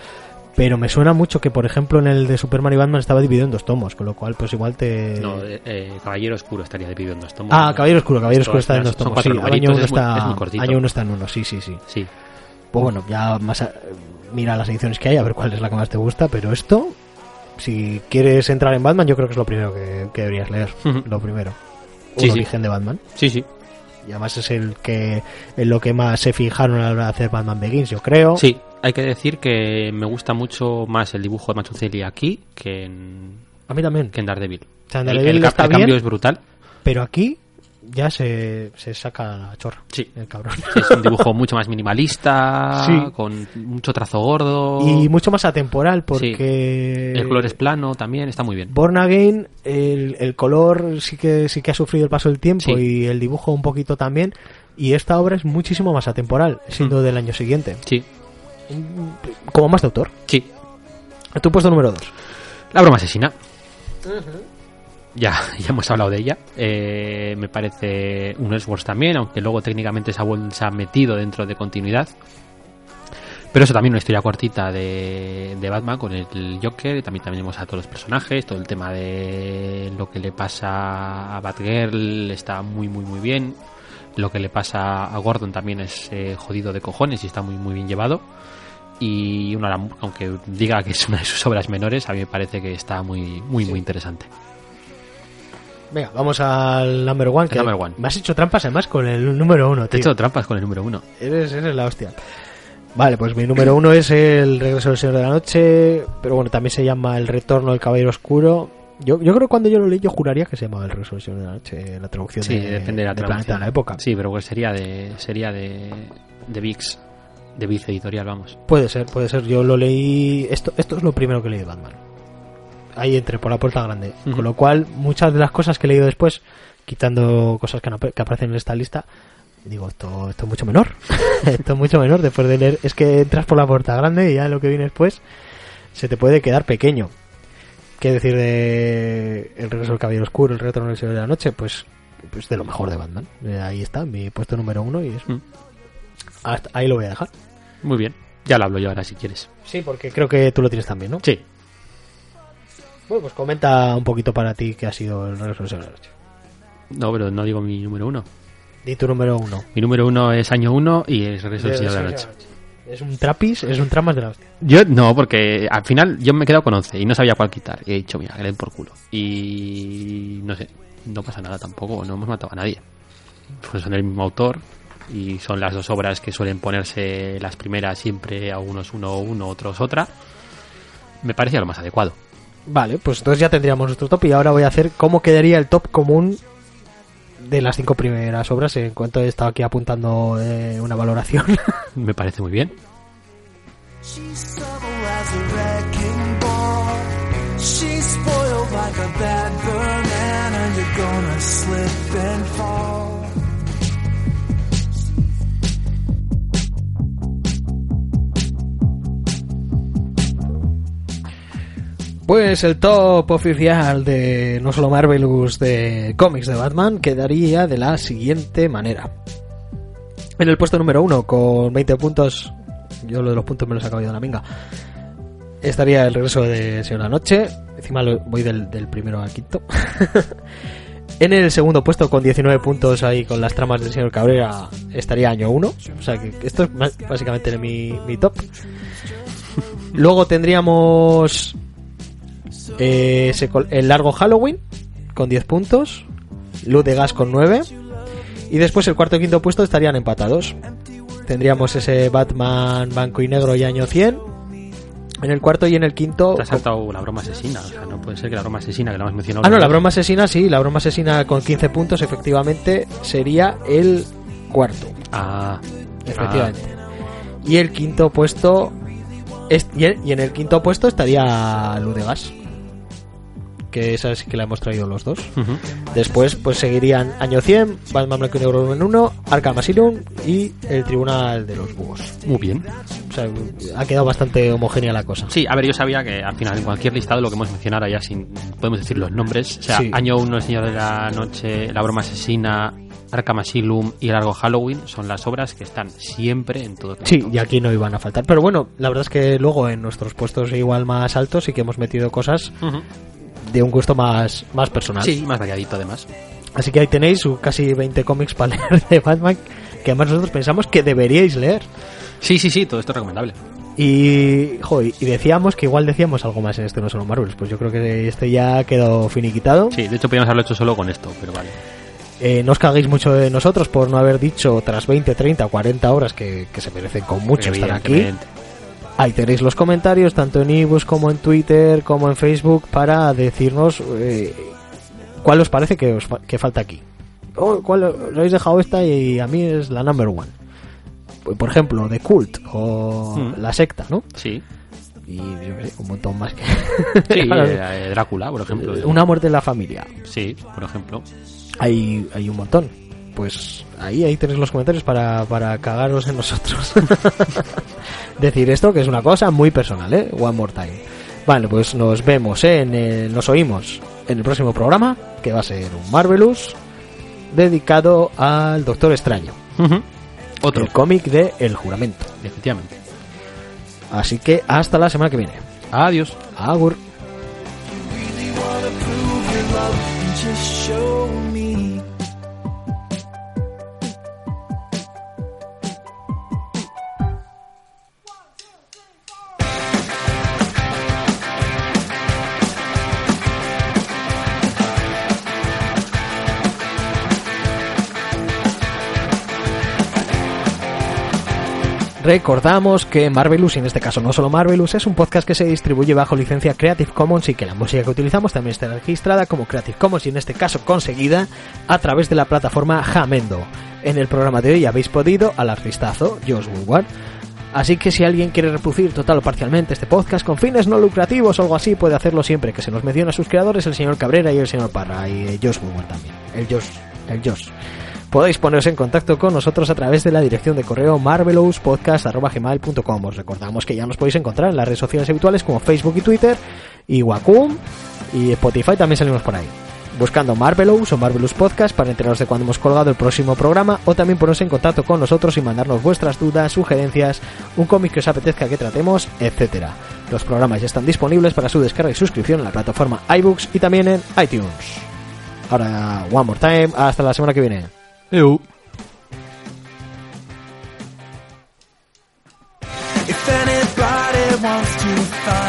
Pero me suena mucho que, por ejemplo, en el de Superman y Batman estaba dividido en dos tomos, con lo cual, pues igual te. No, eh, eh, Caballero Oscuro estaría dividido en dos tomos. ah, Caballero Oscuro, Caballero Oscuro está en dos tomos. Sí, año uno es muy- está, es muy cortito. año uno está en uno, sí, sí, sí. Sí. Pues bueno, ya más a- mira las ediciones que hay, a ver cuál es la que más te gusta, pero esto, si quieres entrar en Batman, yo creo que es lo primero que, que deberías leer. Lo primero. Sí, Un sí. origen de Batman. Sí, sí. Y además es el que en lo que más se fijaron a la hora de hacer Batman Begins, yo creo. Sí, hay que decir que me gusta mucho más el dibujo de Mazzucchelli aquí que en, A mí también. que en Daredevil. O sea, en El- Daredevil el, está el cambio bien. es brutal. Pero aquí ya se, se saca la chorra. Sí. El cabrón. Es un dibujo mucho más minimalista, Sí. con mucho trazo gordo. Y mucho más atemporal porque... El color es plano también, está muy bien. Born Again, el, el color sí que sí que ha sufrido el paso del tiempo Sí. y el dibujo un poquito también. Y esta obra es muchísimo más atemporal, siendo Mm. del año siguiente. Sí, Como más de autor. sí. Tu puesto número 2. La broma asesina. Ya, ya hemos hablado de ella. Eh, me parece un esfuerzo también, aunque luego técnicamente se ha, se ha metido dentro de continuidad. Pero eso también una historia cortita de, de Batman con el Joker. Y también tenemos a todos los personajes. Todo el tema de lo que le pasa a Batgirl está muy, muy, muy bien. Lo que le pasa a Gordon también es eh, jodido de cojones y está muy, muy bien llevado. Y una, aunque diga que es una de sus obras menores, a mí me parece que está muy, muy, muy interesante. Venga, vamos al number one. que number one. Me has hecho trampas además con el número 1, Te he tío. hecho trampas con el número uno. Eres, eres la hostia. Vale, pues mi número uno es el Regreso del Señor de la Noche, pero bueno, también se llama El Retorno del Caballero Oscuro. Yo, yo creo que cuando yo lo leí, yo juraría que se llamaba El Regreso del Señor de la Noche, la traducción Sí, de, depende de la de Planeta de la época. Sí, pero pues sería de sería de de Vix, de Vix Editorial, vamos. Puede ser, puede ser. Yo lo leí. Esto, esto es lo primero que leí de Batman. Ahí entré por la puerta grande. Con lo cual, muchas de las cosas que he leído después, quitando cosas que, no que aparecen en esta lista, digo, esto, esto es mucho menor. esto es mucho menor después de leer. Es que entras por la puerta grande y ya lo que viene después se te puede quedar pequeño. ¿Qué decir de El regreso del Caballero Oscuro, El retorno del Señor de la Noche? Pues, pues de lo mejor de Batman. Eh, ahí está, mi puesto número uno y es, Mm. hasta ahí lo voy a dejar. Muy bien. Ya lo hablo yo ahora si quieres. Sí, porque creo que tú lo tienes también, ¿no? Sí. Bueno, pues comenta un poquito para ti qué ha sido el regreso de la Noche. No, pero no digo mi número uno. Di tu número uno. Mi número uno es año uno y es Regreso del Señor de la Noche. Es un trapis, es un tramas de la hostia. Yo no, porque al final yo me he quedado con 11 y no sabía cuál quitar. Y he dicho, mira, que le den por culo. Y no sé, no pasa nada tampoco, no hemos matado a nadie. Pues son del mismo autor y son las dos obras que suelen ponerse las primeras siempre, algunos uno uno, otros otra. Me parecía lo más adecuado. Vale, pues entonces ya tendríamos nuestro top y ahora voy a hacer cómo quedaría el top común de las cinco primeras obras en cuanto he estado aquí apuntando eh, una valoración. Me parece muy bien. She's subtle as a wrecking ball. She's spoiled like a bad banana. You're gonna slip and fall. Pues el top oficial de no solo Marvelous de cómics de Batman quedaría de la siguiente manera. En el puesto número uno, con 20 puntos, yo lo de los puntos me los acabo de la minga, estaría el regreso de Señor de la Noche. Encima voy del, primero al quinto. en el segundo puesto, con 19 puntos ahí con las tramas del señor Cabrera, estaría año 1. O sea que esto es básicamente mi, mi top. Luego tendríamos eh, el largo Halloween con 10 puntos, Luz de Gas con 9 y después el cuarto y quinto puesto estarían empatados. Tendríamos ese Batman blanco y negro y año 100. En el cuarto y en el quinto... Te has saltado la broma asesina. O sea, no puede ser que la broma asesina, que la hemos mencionado. Ah, no, la broma asesina sí, la broma asesina con 15 puntos efectivamente sería el cuarto. Ah, Efectivamente. Y el quinto puesto. es- y, en, y en el quinto puesto estaría Luz de Gas. Que esa sí que la hemos traído los dos. Después, pues seguirían Año 100, Batman Blanco y Negro en 1, Arkham Asylum y el Tribunal de los Búhos. Muy bien. O sea, ha quedado bastante homogénea la cosa. Sí, a ver, yo sabía que al final en cualquier listado lo que hemos mencionado ya sin podemos decir los nombres, o sea, Sí. año 1 el señor de la noche, la broma asesina Arkham Asylum y Largo Halloween son las obras que están siempre en todo Sí, y aquí no iban a faltar. Pero bueno, la verdad es que luego en nuestros puestos igual más altos sí que hemos metido cosas. De un gusto más, más personal. Sí, más variadito además. Así que ahí tenéis casi 20 cómics para leer de Batman que además nosotros pensamos que deberíais leer. Sí, sí, sí, todo esto es recomendable. Y, jo, y decíamos que igual decíamos algo más en este No Solo Marvels. Pues yo creo que este ya quedó finiquitado. Sí, de hecho podríamos haberlo hecho solo con esto, pero vale. Eh, no os caguéis mucho de nosotros por no haber dicho tras 20, 30, 40 horas que, que se merecen con mucho estar aquí. Ahí tenéis los comentarios, tanto en ebooks como en Twitter, como en Facebook, para decirnos eh, cuál os parece que, os fa- que falta aquí. Oh, ¿Cuál lo habéis dejado esta y a mí es la number one? Pues, Por ejemplo, The Cult o Mm. La Secta, ¿no? Sí, Y yo qué sé, un montón más que... sí eh, Drácula, por ejemplo. Una muerte en la familia. Sí, por ejemplo. Hay, hay un montón. Pues ahí, ahí tenéis los comentarios para, para cagaros en nosotros. Decir esto que es una cosa muy personal, ¿eh? One more time. Vale, pues nos vemos en el- nos oímos en el próximo programa, que va a ser un Marvelous dedicado al Doctor Extraño, Otro, el cómic de El Juramento. efectivamente. Así que hasta la semana que viene. Adiós. Agur. Recordamos que Marvelous, y en este caso no solo Marvelous, es un podcast que se distribuye bajo licencia Creative Commons y que la música que utilizamos también está registrada como Creative Commons y en este caso conseguida a través de la plataforma Jamendo. En el programa de hoy habéis podido al artistazo Josh Woodward. Así que si alguien quiere reproducir total o parcialmente este podcast con fines no lucrativos o algo así, puede hacerlo siempre que se nos mencione a sus creadores, el señor Cabrera y el señor Parra, y eh, Josh Woodward también. El Josh, el Josh. Podéis poneros en contacto con nosotros a través de la dirección de correo marvelouspodcast.gmail.com Os recordamos que ya nos podéis encontrar en las redes sociales habituales como Facebook y Twitter, y Wacom, y Spotify también salimos por ahí. Buscando Marvelous o Marvelous Podcast para enteraros de cuando hemos colgado el próximo programa o también poneros en contacto con nosotros y mandarnos vuestras dudas, sugerencias, un cómic que os apetezca que tratemos, etcétera. Los programas ya están disponibles para su descarga y suscripción en la plataforma iBooks y también en iTunes. Ahora, one more time, hasta la semana que viene. If anybody wants to find